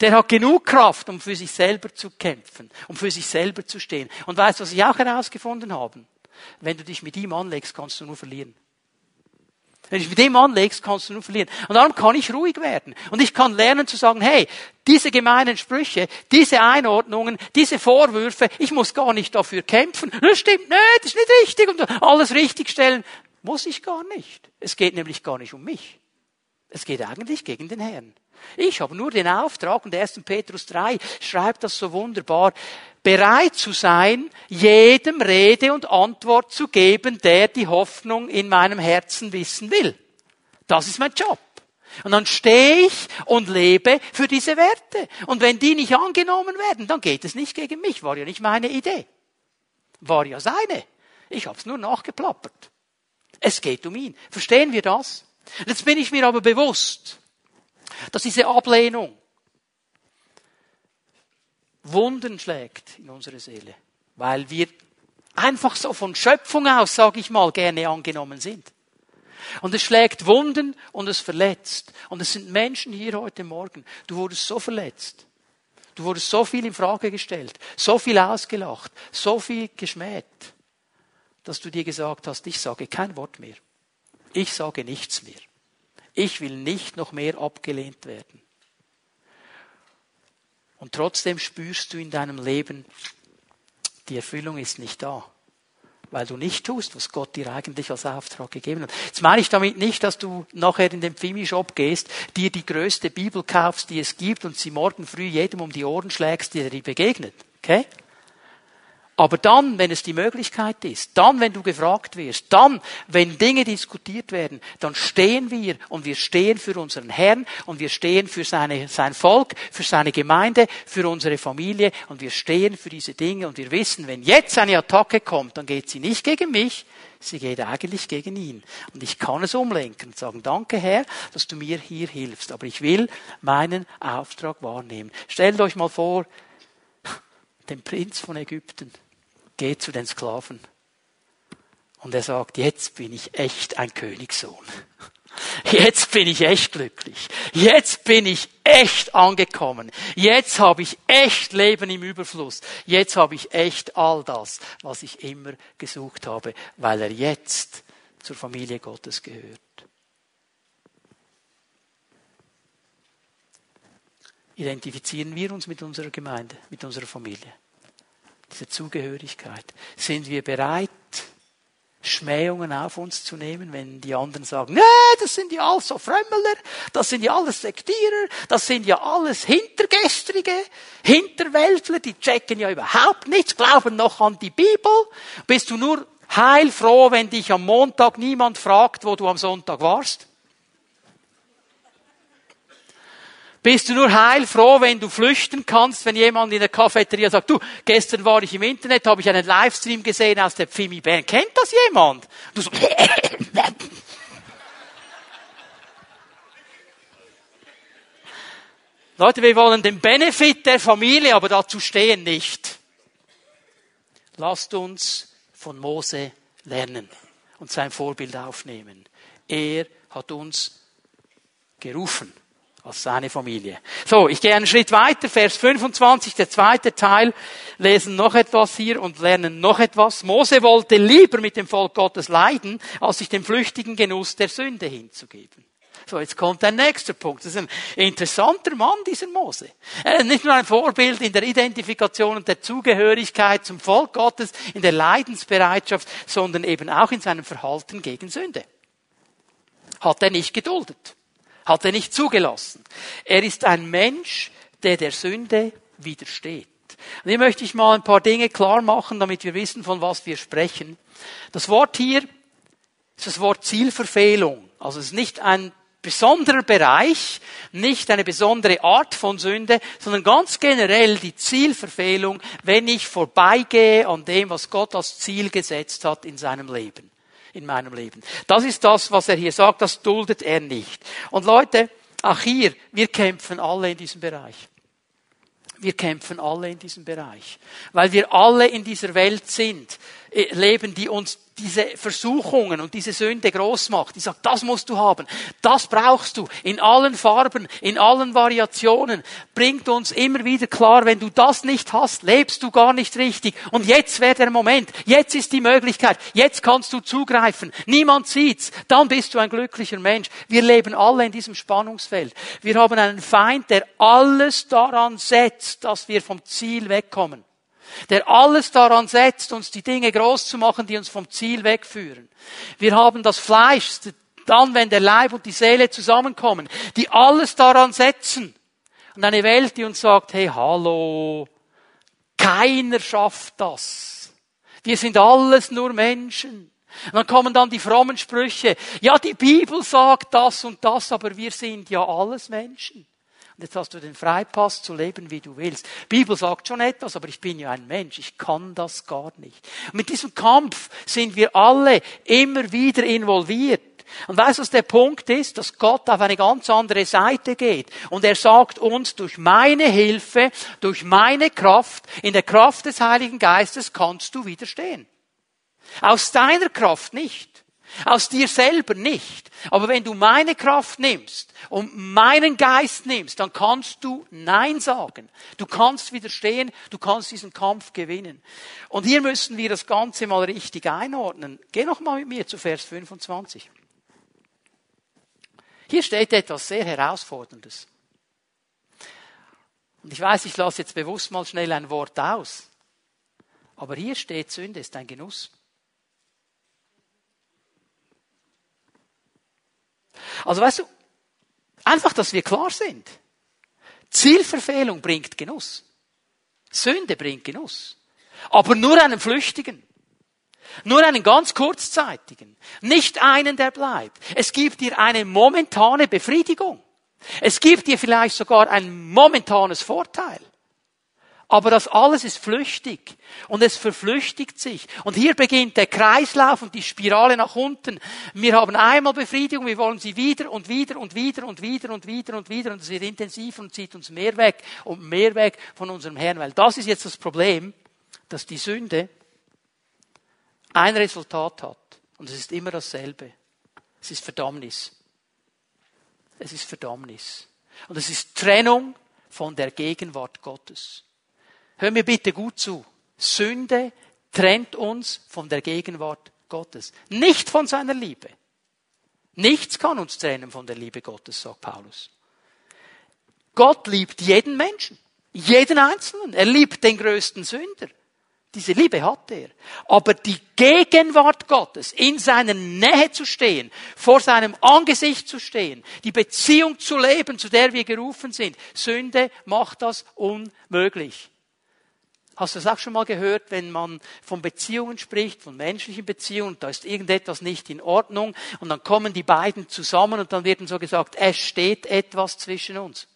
Der hat genug Kraft, um für sich selber zu kämpfen, um für sich selber zu stehen. Und weißt du, was ich auch herausgefunden habe? Wenn du dich mit ihm anlegst, kannst du nur verlieren. Wenn du dich mit dem anlegst, kannst du nur verlieren. Und darum kann ich ruhig werden. Und ich kann lernen zu sagen, hey, diese gemeinen Sprüche, diese Einordnungen, diese Vorwürfe, ich muss gar nicht dafür kämpfen. Das stimmt nicht, das ist nicht richtig. Und alles richtigstellen, muss ich gar nicht. Es geht nämlich gar nicht um mich. Es geht eigentlich gegen den Herrn. Ich habe nur den Auftrag, und 1. Petrus 3 schreibt das so wunderbar, bereit zu sein, jedem Rede und Antwort zu geben, der die Hoffnung in meinem Herzen wissen will. Das ist mein Job. Und dann stehe ich und lebe für diese Werte. Und wenn die nicht angenommen werden, dann geht es nicht gegen mich. War ja nicht meine Idee. War ja seine. Ich habe es nur nachgeplappert. Es geht um ihn. Verstehen wir das? Jetzt bin ich mir aber bewusst, dass diese Ablehnung Wunden schlägt in unsere Seele, weil wir einfach so von Schöpfung aus, sage ich mal, gerne angenommen sind. Und es schlägt Wunden und es verletzt. Und es sind Menschen hier heute Morgen. Du wurdest so verletzt. Du wurdest so viel in Frage gestellt, so viel ausgelacht, so viel geschmäht, dass du dir gesagt hast, ich sage kein Wort mehr. Ich sage nichts mehr. Ich will nicht noch mehr abgelehnt werden. Und trotzdem spürst du in deinem Leben, die Erfüllung ist nicht da. weil du nicht tust, was Gott dir eigentlich als Auftrag gegeben hat. Jetzt meine ich damit nicht, dass du nachher in den Pfimi-Shop gehst, dir die größte Bibel kaufst, die es gibt und sie morgen früh jedem um die Ohren schlägst, der dir begegnet. Okay? Aber dann, wenn es die Möglichkeit ist, dann, wenn du gefragt wirst, dann, wenn Dinge diskutiert werden, dann stehen wir und wir stehen für unseren Herrn und wir stehen für seine, sein Volk, für seine Gemeinde, für unsere Familie und wir stehen für diese Dinge und wir wissen, wenn jetzt eine Attacke kommt, dann geht sie nicht gegen mich, sie geht eigentlich gegen ihn. Und ich kann es umlenken und sagen, danke Herr, dass du mir hier hilfst, aber ich will meinen Auftrag wahrnehmen. Stellt euch mal vor, den Prinz von Ägypten geht zu den Sklaven. Und er sagt, jetzt bin ich echt ein Königssohn. Jetzt bin ich echt glücklich. Jetzt bin ich echt angekommen. Jetzt habe ich echt Leben im Überfluss. Jetzt habe ich echt all das, was ich immer gesucht habe, weil er jetzt zur Familie Gottes gehört. Identifizieren wir uns mit unserer Gemeinde, mit unserer Familie diese Zugehörigkeit. Sind wir bereit, Schmähungen auf uns zu nehmen, wenn die anderen sagen, nee, das sind ja alles so Frömmeler, das sind ja alles Sektierer, das sind ja alles Hintergestrige, Hinterwäldler, die checken ja überhaupt nichts, glauben noch an die Bibel. Bist du nur heilfroh, wenn dich am Montag niemand fragt, wo du am Sonntag warst? Bist du nur heilfroh, wenn du flüchten kannst, wenn jemand in der Cafeteria sagt, du, gestern war ich im Internet, habe ich einen Livestream gesehen aus der Pfimi Band. Kennt das jemand? Du so, Leute, wir wollen den Benefit der Familie, aber dazu stehen nicht. Lasst uns von Mose lernen und sein Vorbild aufnehmen. Er hat uns gerufen als seine Familie. So, ich gehe einen Schritt weiter, Vers 25, der zweite Teil, lesen noch etwas hier und lernen noch etwas. Mose wollte lieber mit dem Volk Gottes leiden, als sich dem flüchtigen Genuss der Sünde hinzugeben. So, jetzt kommt ein nächster Punkt. Das ist ein interessanter Mann, dieser Mose. Er ist nicht nur ein Vorbild in der Identifikation und der Zugehörigkeit zum Volk Gottes, in der Leidensbereitschaft, sondern eben auch in seinem Verhalten gegen Sünde. Hat er nicht geduldet. Hat er nicht zugelassen. Er ist ein Mensch, der der Sünde widersteht. Und hier möchte ich mal ein paar Dinge klar machen, damit wir wissen, von was wir sprechen. Das Wort hier ist das Wort Zielverfehlung. Also es ist nicht ein besonderer Bereich, nicht eine besondere Art von Sünde, sondern ganz generell die Zielverfehlung, wenn ich vorbeigehe an dem, was Gott als Ziel gesetzt hat in seinem Leben in meinem Leben. Das ist das, was er hier sagt, das duldet er nicht. Und Leute, auch hier, wir kämpfen alle in diesem Bereich. Wir kämpfen alle in diesem Bereich. Weil wir alle in dieser Welt sind, leben, die uns diese Versuchungen und diese Sünde groß macht, die sagt, das musst du haben, das brauchst du, in allen Farben, in allen Variationen, bringt uns immer wieder klar, wenn du das nicht hast, lebst du gar nicht richtig. Und jetzt wäre der Moment, jetzt ist die Möglichkeit, jetzt kannst du zugreifen, niemand sieht's, dann bist du ein glücklicher Mensch. Wir leben alle in diesem Spannungsfeld. Wir haben einen Feind, der alles daran setzt, dass wir vom Ziel wegkommen der alles daran setzt, uns die Dinge groß zu machen, die uns vom Ziel wegführen. Wir haben das Fleisch, dann, wenn der Leib und die Seele zusammenkommen, die alles daran setzen. Und eine Welt, die uns sagt, hey, hallo, keiner schafft das. Wir sind alles nur Menschen. Und dann kommen dann die frommen Sprüche. Ja, die Bibel sagt das und das, aber wir sind ja alles Menschen. Und jetzt hast du den Freipass zu leben, wie du willst. Die Bibel sagt schon etwas, aber ich bin ja ein Mensch. Ich kann das gar nicht. Und mit diesem Kampf sind wir alle immer wieder involviert. Und weißt du, was der Punkt ist? Dass Gott auf eine ganz andere Seite geht. Und er sagt uns, durch meine Hilfe, durch meine Kraft, in der Kraft des Heiligen Geistes kannst du widerstehen. Aus deiner Kraft nicht. Aus dir selber nicht. Aber wenn du meine Kraft nimmst und meinen Geist nimmst, dann kannst du Nein sagen. Du kannst widerstehen, du kannst diesen Kampf gewinnen. Und hier müssen wir das Ganze mal richtig einordnen. Geh noch mal mit mir zu Vers 25. Hier steht etwas sehr Herausforderndes. Und ich weiß, ich lasse jetzt bewusst mal schnell ein Wort aus. Aber hier steht, Sünde ist ein Genuss. Also weißt du, einfach, dass wir klar sind. Zielverfehlung bringt Genuss. Sünde bringt Genuss. Aber nur einen flüchtigen. Nur einen ganz kurzzeitigen. Nicht einen, der bleibt. Es gibt dir eine momentane Befriedigung. Es gibt dir vielleicht sogar ein momentanes Vorteil. Aber das alles ist flüchtig und es verflüchtigt sich. Und hier beginnt der Kreislauf und die Spirale nach unten. Wir haben einmal Befriedigung, wir wollen sie wieder und wieder und wieder und wieder und wieder und wieder und es wird intensiv und zieht uns mehr weg und mehr weg von unserem Herrn. Weil das ist jetzt das Problem, dass die Sünde ein Resultat hat und es ist immer dasselbe. Es ist Verdammnis. Es ist Verdammnis. Und es ist Trennung von der Gegenwart Gottes. Hör mir bitte gut zu. Sünde trennt uns von der Gegenwart Gottes, nicht von seiner Liebe. Nichts kann uns trennen von der Liebe Gottes, sagt Paulus. Gott liebt jeden Menschen, jeden Einzelnen. Er liebt den größten Sünder. Diese Liebe hat er. Aber die Gegenwart Gottes, in seiner Nähe zu stehen, vor seinem Angesicht zu stehen, die Beziehung zu leben, zu der wir gerufen sind, Sünde macht das unmöglich. Hast du das auch schon mal gehört, wenn man von Beziehungen spricht, von menschlichen Beziehungen, da ist irgendetwas nicht in Ordnung und dann kommen die beiden zusammen und dann wird so gesagt, es steht etwas zwischen uns.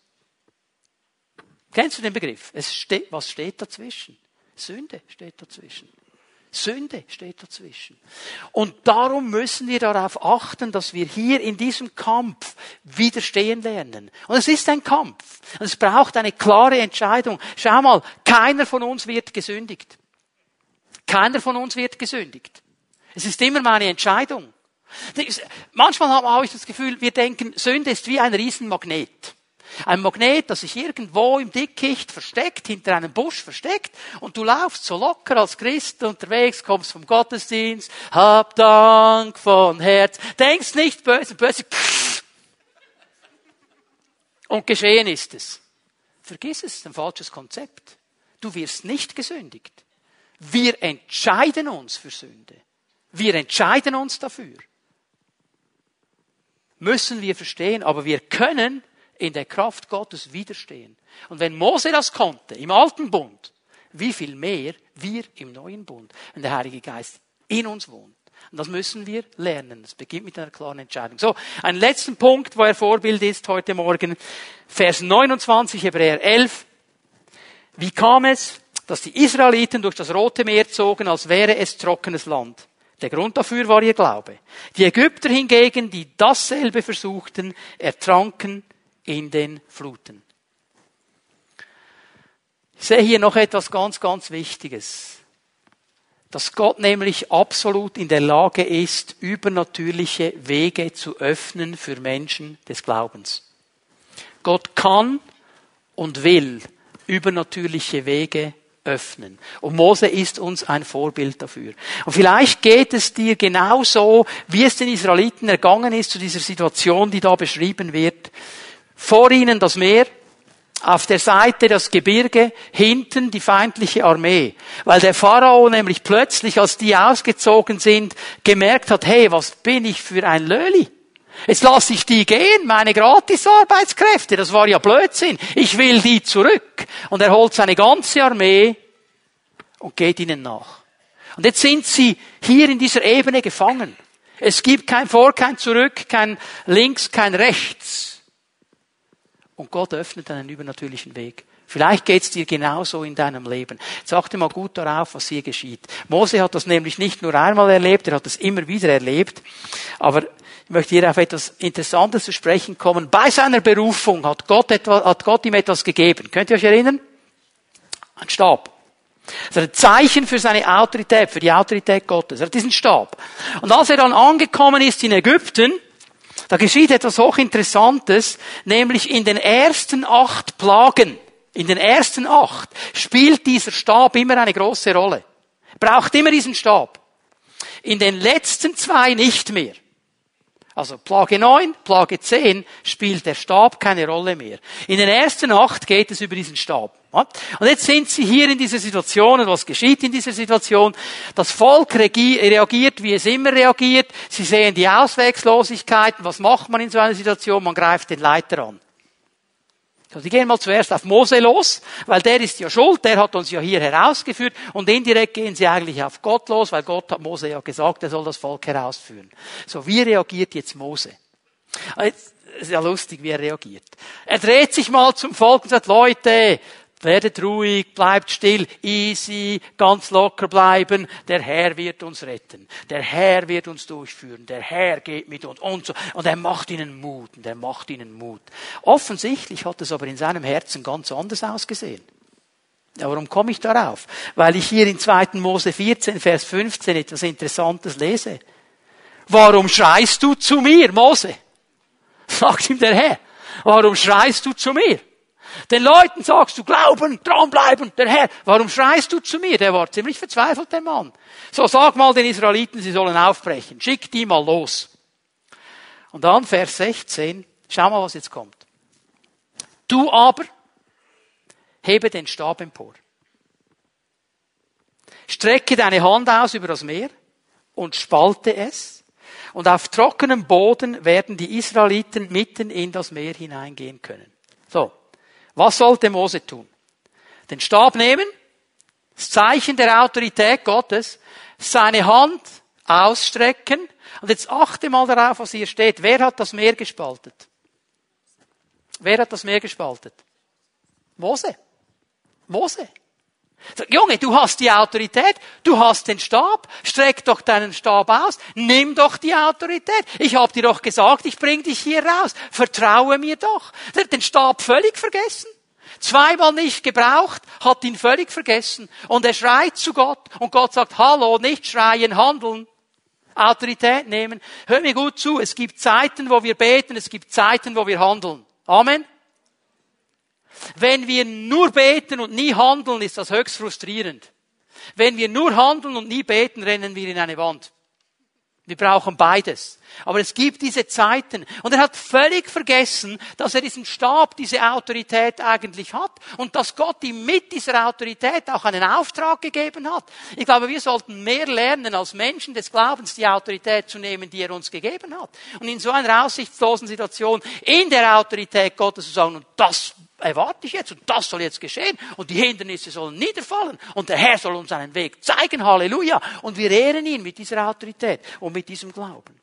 Kennst du den Begriff? Es steht, was steht dazwischen? Sünde steht dazwischen. Sünde steht dazwischen. Und darum müssen wir darauf achten, dass wir hier in diesem Kampf widerstehen lernen. Und es ist ein Kampf. Und es braucht eine klare Entscheidung. Schau mal, keiner von uns wird gesündigt. Keiner von uns wird gesündigt. Es ist immer meine Entscheidung. Manchmal habe ich das Gefühl, wir denken, Sünde ist wie ein Riesenmagnet. Ein Magnet, das sich irgendwo im Dickicht versteckt, hinter einem Busch versteckt, und du laufst so locker als Christ unterwegs, kommst vom Gottesdienst, hab Dank von Herz, denkst nicht böse, böse, und geschehen ist es. Vergiss es, ein falsches Konzept. Du wirst nicht gesündigt. Wir entscheiden uns für Sünde. Wir entscheiden uns dafür. Müssen wir verstehen, aber wir können in der Kraft Gottes widerstehen. Und wenn Mose das konnte, im alten Bund, wie viel mehr wir im neuen Bund, wenn der Heilige Geist in uns wohnt. Und das müssen wir lernen. Das beginnt mit einer klaren Entscheidung. So, ein letzten Punkt, wo er Vorbild ist heute Morgen. Vers 29, Hebräer 11. Wie kam es, dass die Israeliten durch das Rote Meer zogen, als wäre es trockenes Land? Der Grund dafür war ihr Glaube. Die Ägypter hingegen, die dasselbe versuchten, ertranken in den Fluten. Ich sehe hier noch etwas ganz, ganz Wichtiges. Dass Gott nämlich absolut in der Lage ist, übernatürliche Wege zu öffnen für Menschen des Glaubens. Gott kann und will übernatürliche Wege öffnen. Und Mose ist uns ein Vorbild dafür. Und vielleicht geht es dir genauso, wie es den Israeliten ergangen ist zu dieser Situation, die da beschrieben wird. Vor ihnen das Meer, auf der Seite das Gebirge, hinten die feindliche Armee. Weil der Pharao nämlich plötzlich, als die ausgezogen sind, gemerkt hat, hey, was bin ich für ein Löli? Jetzt lasse ich die gehen, meine Gratisarbeitskräfte. Das war ja Blödsinn. Ich will die zurück. Und er holt seine ganze Armee und geht ihnen nach. Und jetzt sind sie hier in dieser Ebene gefangen. Es gibt kein Vor, kein Zurück, kein Links, kein Rechts und Gott öffnet einen übernatürlichen Weg. Vielleicht geht's dir genauso in deinem Leben. Jetzt achte mal gut darauf, was hier geschieht. Mose hat das nämlich nicht nur einmal erlebt, er hat es immer wieder erlebt. Aber ich möchte hier auf etwas Interessantes zu sprechen kommen. Bei seiner Berufung hat Gott, etwas, hat Gott ihm etwas gegeben. Könnt ihr euch erinnern? Ein Stab. Das ist ein Zeichen für seine Autorität, für die Autorität Gottes. Er hat diesen Stab. Und als er dann angekommen ist in Ägypten, da geschieht etwas hochinteressantes, nämlich in den ersten acht Plagen, in den ersten acht, spielt dieser Stab immer eine große Rolle. Braucht immer diesen Stab. In den letzten zwei nicht mehr. Also Plage 9, Plage 10 spielt der Stab keine Rolle mehr. In den ersten acht geht es über diesen Stab. Und jetzt sind sie hier in dieser Situation und was geschieht in dieser Situation? Das Volk reagiert, wie es immer reagiert. Sie sehen die Auswegslosigkeiten. Was macht man in so einer Situation? Man greift den Leiter an. Die gehen mal zuerst auf Mose los, weil der ist ja schuld, der hat uns ja hier herausgeführt und indirekt gehen sie eigentlich auf Gott los, weil Gott hat Mose ja gesagt, er soll das Volk herausführen. So, wie reagiert jetzt Mose? Es ist ja lustig, wie er reagiert. Er dreht sich mal zum Volk und sagt, Leute, Werdet ruhig, bleibt still, easy, ganz locker bleiben. Der Herr wird uns retten. Der Herr wird uns durchführen. Der Herr geht mit uns und so. Und er macht ihnen Mut. Und er macht ihnen Mut. Offensichtlich hat es aber in seinem Herzen ganz anders ausgesehen. Ja, warum komme ich darauf? Weil ich hier in 2. Mose 14, Vers 15 etwas Interessantes lese. Warum schreist du zu mir, Mose? Sagt ihm der Herr. Warum schreist du zu mir? Den Leuten sagst du, glauben, dranbleiben, der Herr. Warum schreist du zu mir? Der war ziemlich verzweifelt, der Mann. So, sag mal den Israeliten, sie sollen aufbrechen. Schick die mal los. Und dann Vers 16. Schau mal, was jetzt kommt. Du aber hebe den Stab empor. Strecke deine Hand aus über das Meer und spalte es. Und auf trockenem Boden werden die Israeliten mitten in das Meer hineingehen können. So. Was sollte Mose tun? Den Stab nehmen, das Zeichen der Autorität Gottes, seine Hand ausstrecken und jetzt achte mal darauf, was hier steht. Wer hat das Meer gespaltet? Wer hat das Meer gespaltet? Mose. Mose. Sag, Junge, du hast die Autorität, du hast den Stab, streck doch deinen Stab aus, nimm doch die Autorität. Ich habe dir doch gesagt, ich bring dich hier raus. Vertraue mir doch. Der hat den Stab völlig vergessen. Zweimal nicht gebraucht, hat ihn völlig vergessen. Und er schreit zu Gott und Gott sagt, hallo, nicht schreien, handeln. Autorität nehmen. Hör mir gut zu, es gibt Zeiten, wo wir beten, es gibt Zeiten, wo wir handeln. Amen. Wenn wir nur beten und nie handeln, ist das höchst frustrierend. Wenn wir nur handeln und nie beten, rennen wir in eine Wand. Wir brauchen beides. Aber es gibt diese Zeiten. Und er hat völlig vergessen, dass er diesen Stab, diese Autorität eigentlich hat. Und dass Gott ihm mit dieser Autorität auch einen Auftrag gegeben hat. Ich glaube, wir sollten mehr lernen, als Menschen des Glaubens die Autorität zu nehmen, die er uns gegeben hat. Und in so einer aussichtslosen Situation in der Autorität Gottes zu sagen, und das erwarte ich jetzt und das soll jetzt geschehen und die Hindernisse sollen niederfallen und der Herr soll uns einen Weg zeigen, Halleluja. Und wir ehren ihn mit dieser Autorität und mit diesem Glauben.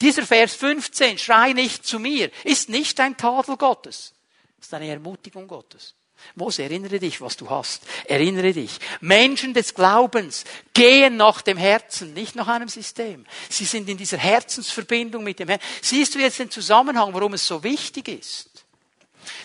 Dieser Vers 15, schrei nicht zu mir, ist nicht ein Tadel Gottes, ist eine Ermutigung Gottes. Mose, erinnere dich, was du hast. Erinnere dich. Menschen des Glaubens gehen nach dem Herzen, nicht nach einem System. Sie sind in dieser Herzensverbindung mit dem Herrn. Siehst du jetzt den Zusammenhang, warum es so wichtig ist?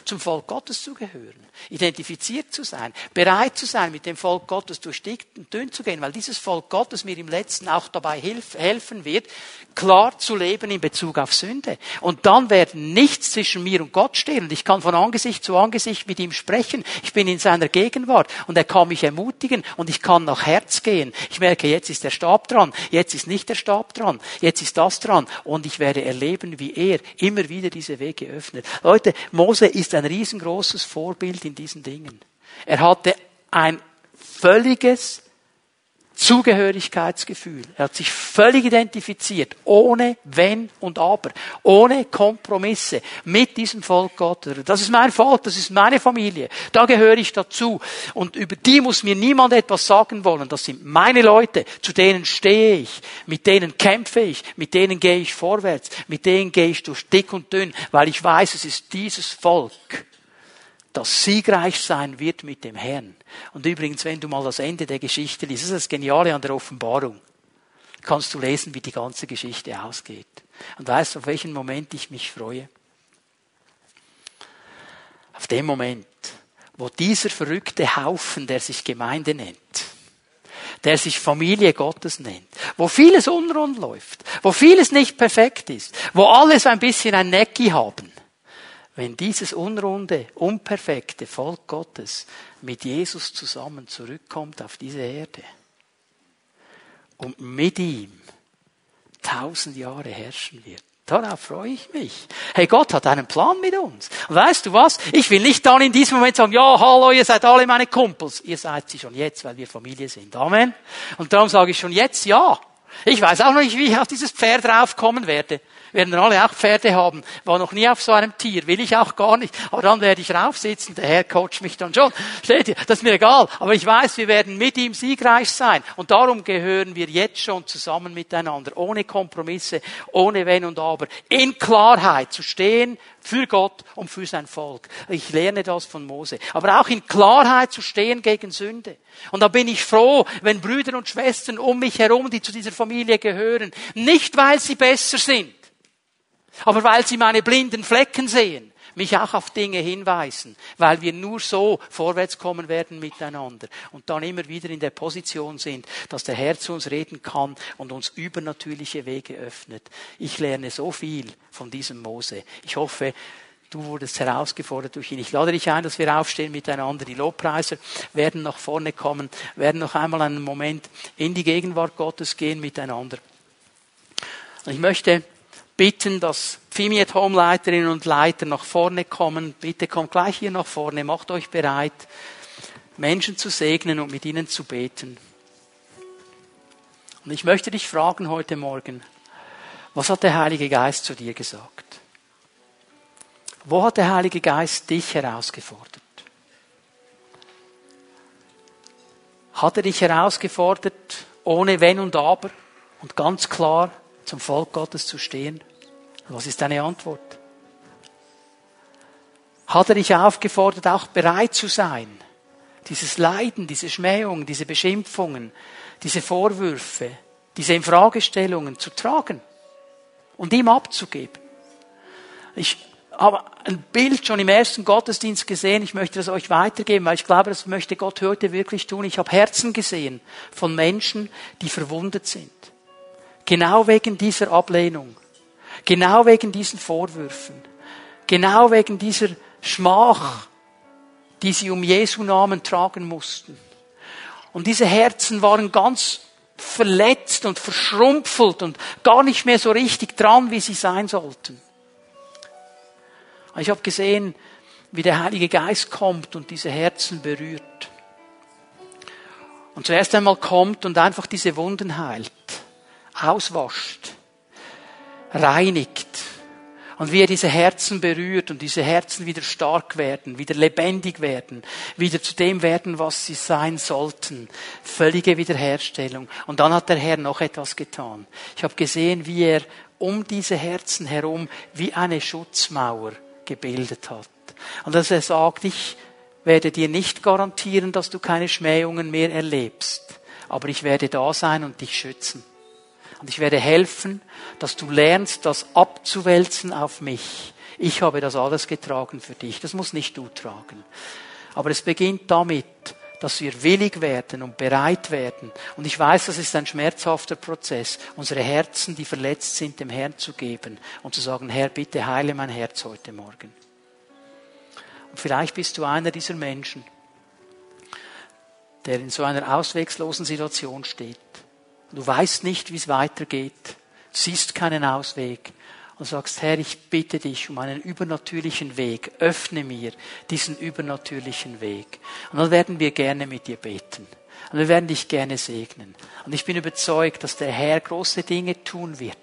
Zum Volk Gottes zu gehören, identifiziert zu sein, bereit zu sein, mit dem Volk Gottes durch dick und dünn zu gehen, weil dieses Volk Gottes mir im Letzten auch dabei helfen wird, klar zu leben in Bezug auf Sünde. Und dann werden nichts zwischen mir und Gott stehen und ich kann von Angesicht zu Angesicht mit ihm sprechen. Ich bin in seiner Gegenwart und er kann mich ermutigen und ich kann nach Herz gehen. Ich merke, jetzt ist der Stab dran, jetzt ist nicht der Stab dran, jetzt ist das dran und ich werde erleben, wie er immer wieder diese Wege öffnet. Leute, Mose ist ein riesengroßes Vorbild in diesen Dingen. Er hatte ein völliges Zugehörigkeitsgefühl. Er hat sich völlig identifiziert, ohne Wenn und Aber, ohne Kompromisse mit diesem Volk Gottes. Das ist mein Volk, das ist meine Familie, da gehöre ich dazu. Und über die muss mir niemand etwas sagen wollen. Das sind meine Leute, zu denen stehe ich, mit denen kämpfe ich, mit denen gehe ich vorwärts, mit denen gehe ich durch dick und dünn, weil ich weiß, es ist dieses Volk, das siegreich sein wird mit dem Herrn. Und übrigens, wenn du mal das Ende der Geschichte liest, das ist das Geniale an der Offenbarung, kannst du lesen, wie die ganze Geschichte ausgeht. Und weißt du, auf welchen Moment ich mich freue? Auf dem Moment, wo dieser verrückte Haufen, der sich Gemeinde nennt, der sich Familie Gottes nennt, wo vieles unrund läuft, wo vieles nicht perfekt ist, wo alles ein bisschen ein Necki haben, wenn dieses unrunde, unperfekte Volk Gottes mit Jesus zusammen zurückkommt auf diese Erde und mit ihm tausend Jahre herrschen wird, Darauf freue ich mich. Hey, Gott hat einen Plan mit uns. Weißt du was? Ich will nicht dann in diesem Moment sagen, ja, hallo, ihr seid alle meine Kumpels. Ihr seid sie schon jetzt, weil wir Familie sind. Amen. Und darum sage ich schon jetzt ja. Ich weiß auch noch nicht, wie ich auf dieses Pferd raufkommen werde werden alle auch Pferde haben. War noch nie auf so einem Tier, will ich auch gar nicht. Aber dann werde ich raufsitzen, der Herr coacht mich dann schon. Steht ihr? Das ist mir egal. Aber ich weiß, wir werden mit ihm siegreich sein. Und darum gehören wir jetzt schon zusammen miteinander, ohne Kompromisse, ohne Wenn und Aber, in Klarheit zu stehen für Gott und für sein Volk. Ich lerne das von Mose. Aber auch in Klarheit zu stehen gegen Sünde. Und da bin ich froh, wenn Brüder und Schwestern um mich herum, die zu dieser Familie gehören, nicht weil sie besser sind, aber weil sie meine blinden Flecken sehen, mich auch auf Dinge hinweisen, weil wir nur so vorwärts kommen werden miteinander und dann immer wieder in der Position sind, dass der Herr zu uns reden kann und uns übernatürliche Wege öffnet. Ich lerne so viel von diesem Mose. Ich hoffe, Du wurdest herausgefordert durch ihn. Ich lade dich ein, dass wir aufstehen miteinander. Die Lobpreiser werden nach vorne kommen, werden noch einmal einen Moment in die Gegenwart Gottes gehen miteinander. Und ich möchte bitten, dass Pfimiet Home Leiterinnen und Leiter nach vorne kommen. Bitte kommt gleich hier nach vorne, macht euch bereit, Menschen zu segnen und mit ihnen zu beten. Und ich möchte dich fragen heute Morgen, was hat der Heilige Geist zu dir gesagt? Wo hat der Heilige Geist dich herausgefordert? Hat er dich herausgefordert, ohne Wenn und Aber und ganz klar zum Volk Gottes zu stehen? Was ist deine Antwort? Hat er dich aufgefordert, auch bereit zu sein, dieses Leiden, diese Schmähungen, diese Beschimpfungen, diese Vorwürfe, diese Infragestellungen zu tragen und ihm abzugeben? Ich habe ein Bild schon im ersten Gottesdienst gesehen. Ich möchte das euch weitergeben, weil ich glaube, das möchte Gott heute wirklich tun. Ich habe Herzen gesehen von Menschen, die verwundet sind. Genau wegen dieser Ablehnung. Genau wegen diesen Vorwürfen. Genau wegen dieser Schmach, die sie um Jesu Namen tragen mussten. Und diese Herzen waren ganz verletzt und verschrumpfelt und gar nicht mehr so richtig dran, wie sie sein sollten. Ich habe gesehen, wie der Heilige Geist kommt und diese Herzen berührt. Und zuerst einmal kommt und einfach diese Wunden heilt, auswascht, reinigt. Und wie er diese Herzen berührt und diese Herzen wieder stark werden, wieder lebendig werden, wieder zu dem werden, was sie sein sollten. Völlige Wiederherstellung. Und dann hat der Herr noch etwas getan. Ich habe gesehen, wie er um diese Herzen herum wie eine Schutzmauer gebildet hat. Und dass er sagt, ich werde dir nicht garantieren, dass du keine Schmähungen mehr erlebst, aber ich werde da sein und dich schützen. Und ich werde helfen, dass du lernst, das abzuwälzen auf mich. Ich habe das alles getragen für dich. Das muss nicht du tragen. Aber es beginnt damit, dass wir willig werden und bereit werden. Und ich weiß, das ist ein schmerzhafter Prozess, unsere Herzen, die verletzt sind, dem Herrn zu geben und zu sagen, Herr, bitte heile mein Herz heute Morgen. Und vielleicht bist du einer dieser Menschen, der in so einer auswegslosen Situation steht. Du weißt nicht, wie es weitergeht. Siehst keinen Ausweg. Und sagst, Herr, ich bitte dich um einen übernatürlichen Weg. Öffne mir diesen übernatürlichen Weg. Und dann werden wir gerne mit dir beten. Und wir werden dich gerne segnen. Und ich bin überzeugt, dass der Herr große Dinge tun wird,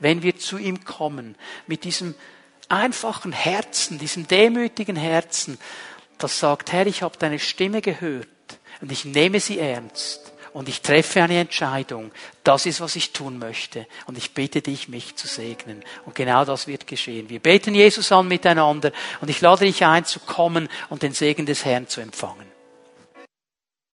wenn wir zu ihm kommen, mit diesem einfachen Herzen, diesem demütigen Herzen, das sagt, Herr, ich habe deine Stimme gehört und ich nehme sie ernst und ich treffe eine Entscheidung. Das ist, was ich tun möchte. Und ich bitte dich, mich zu segnen. Und genau das wird geschehen. Wir beten Jesus an miteinander und ich lade dich ein, zu kommen und den Segen des Herrn zu empfangen.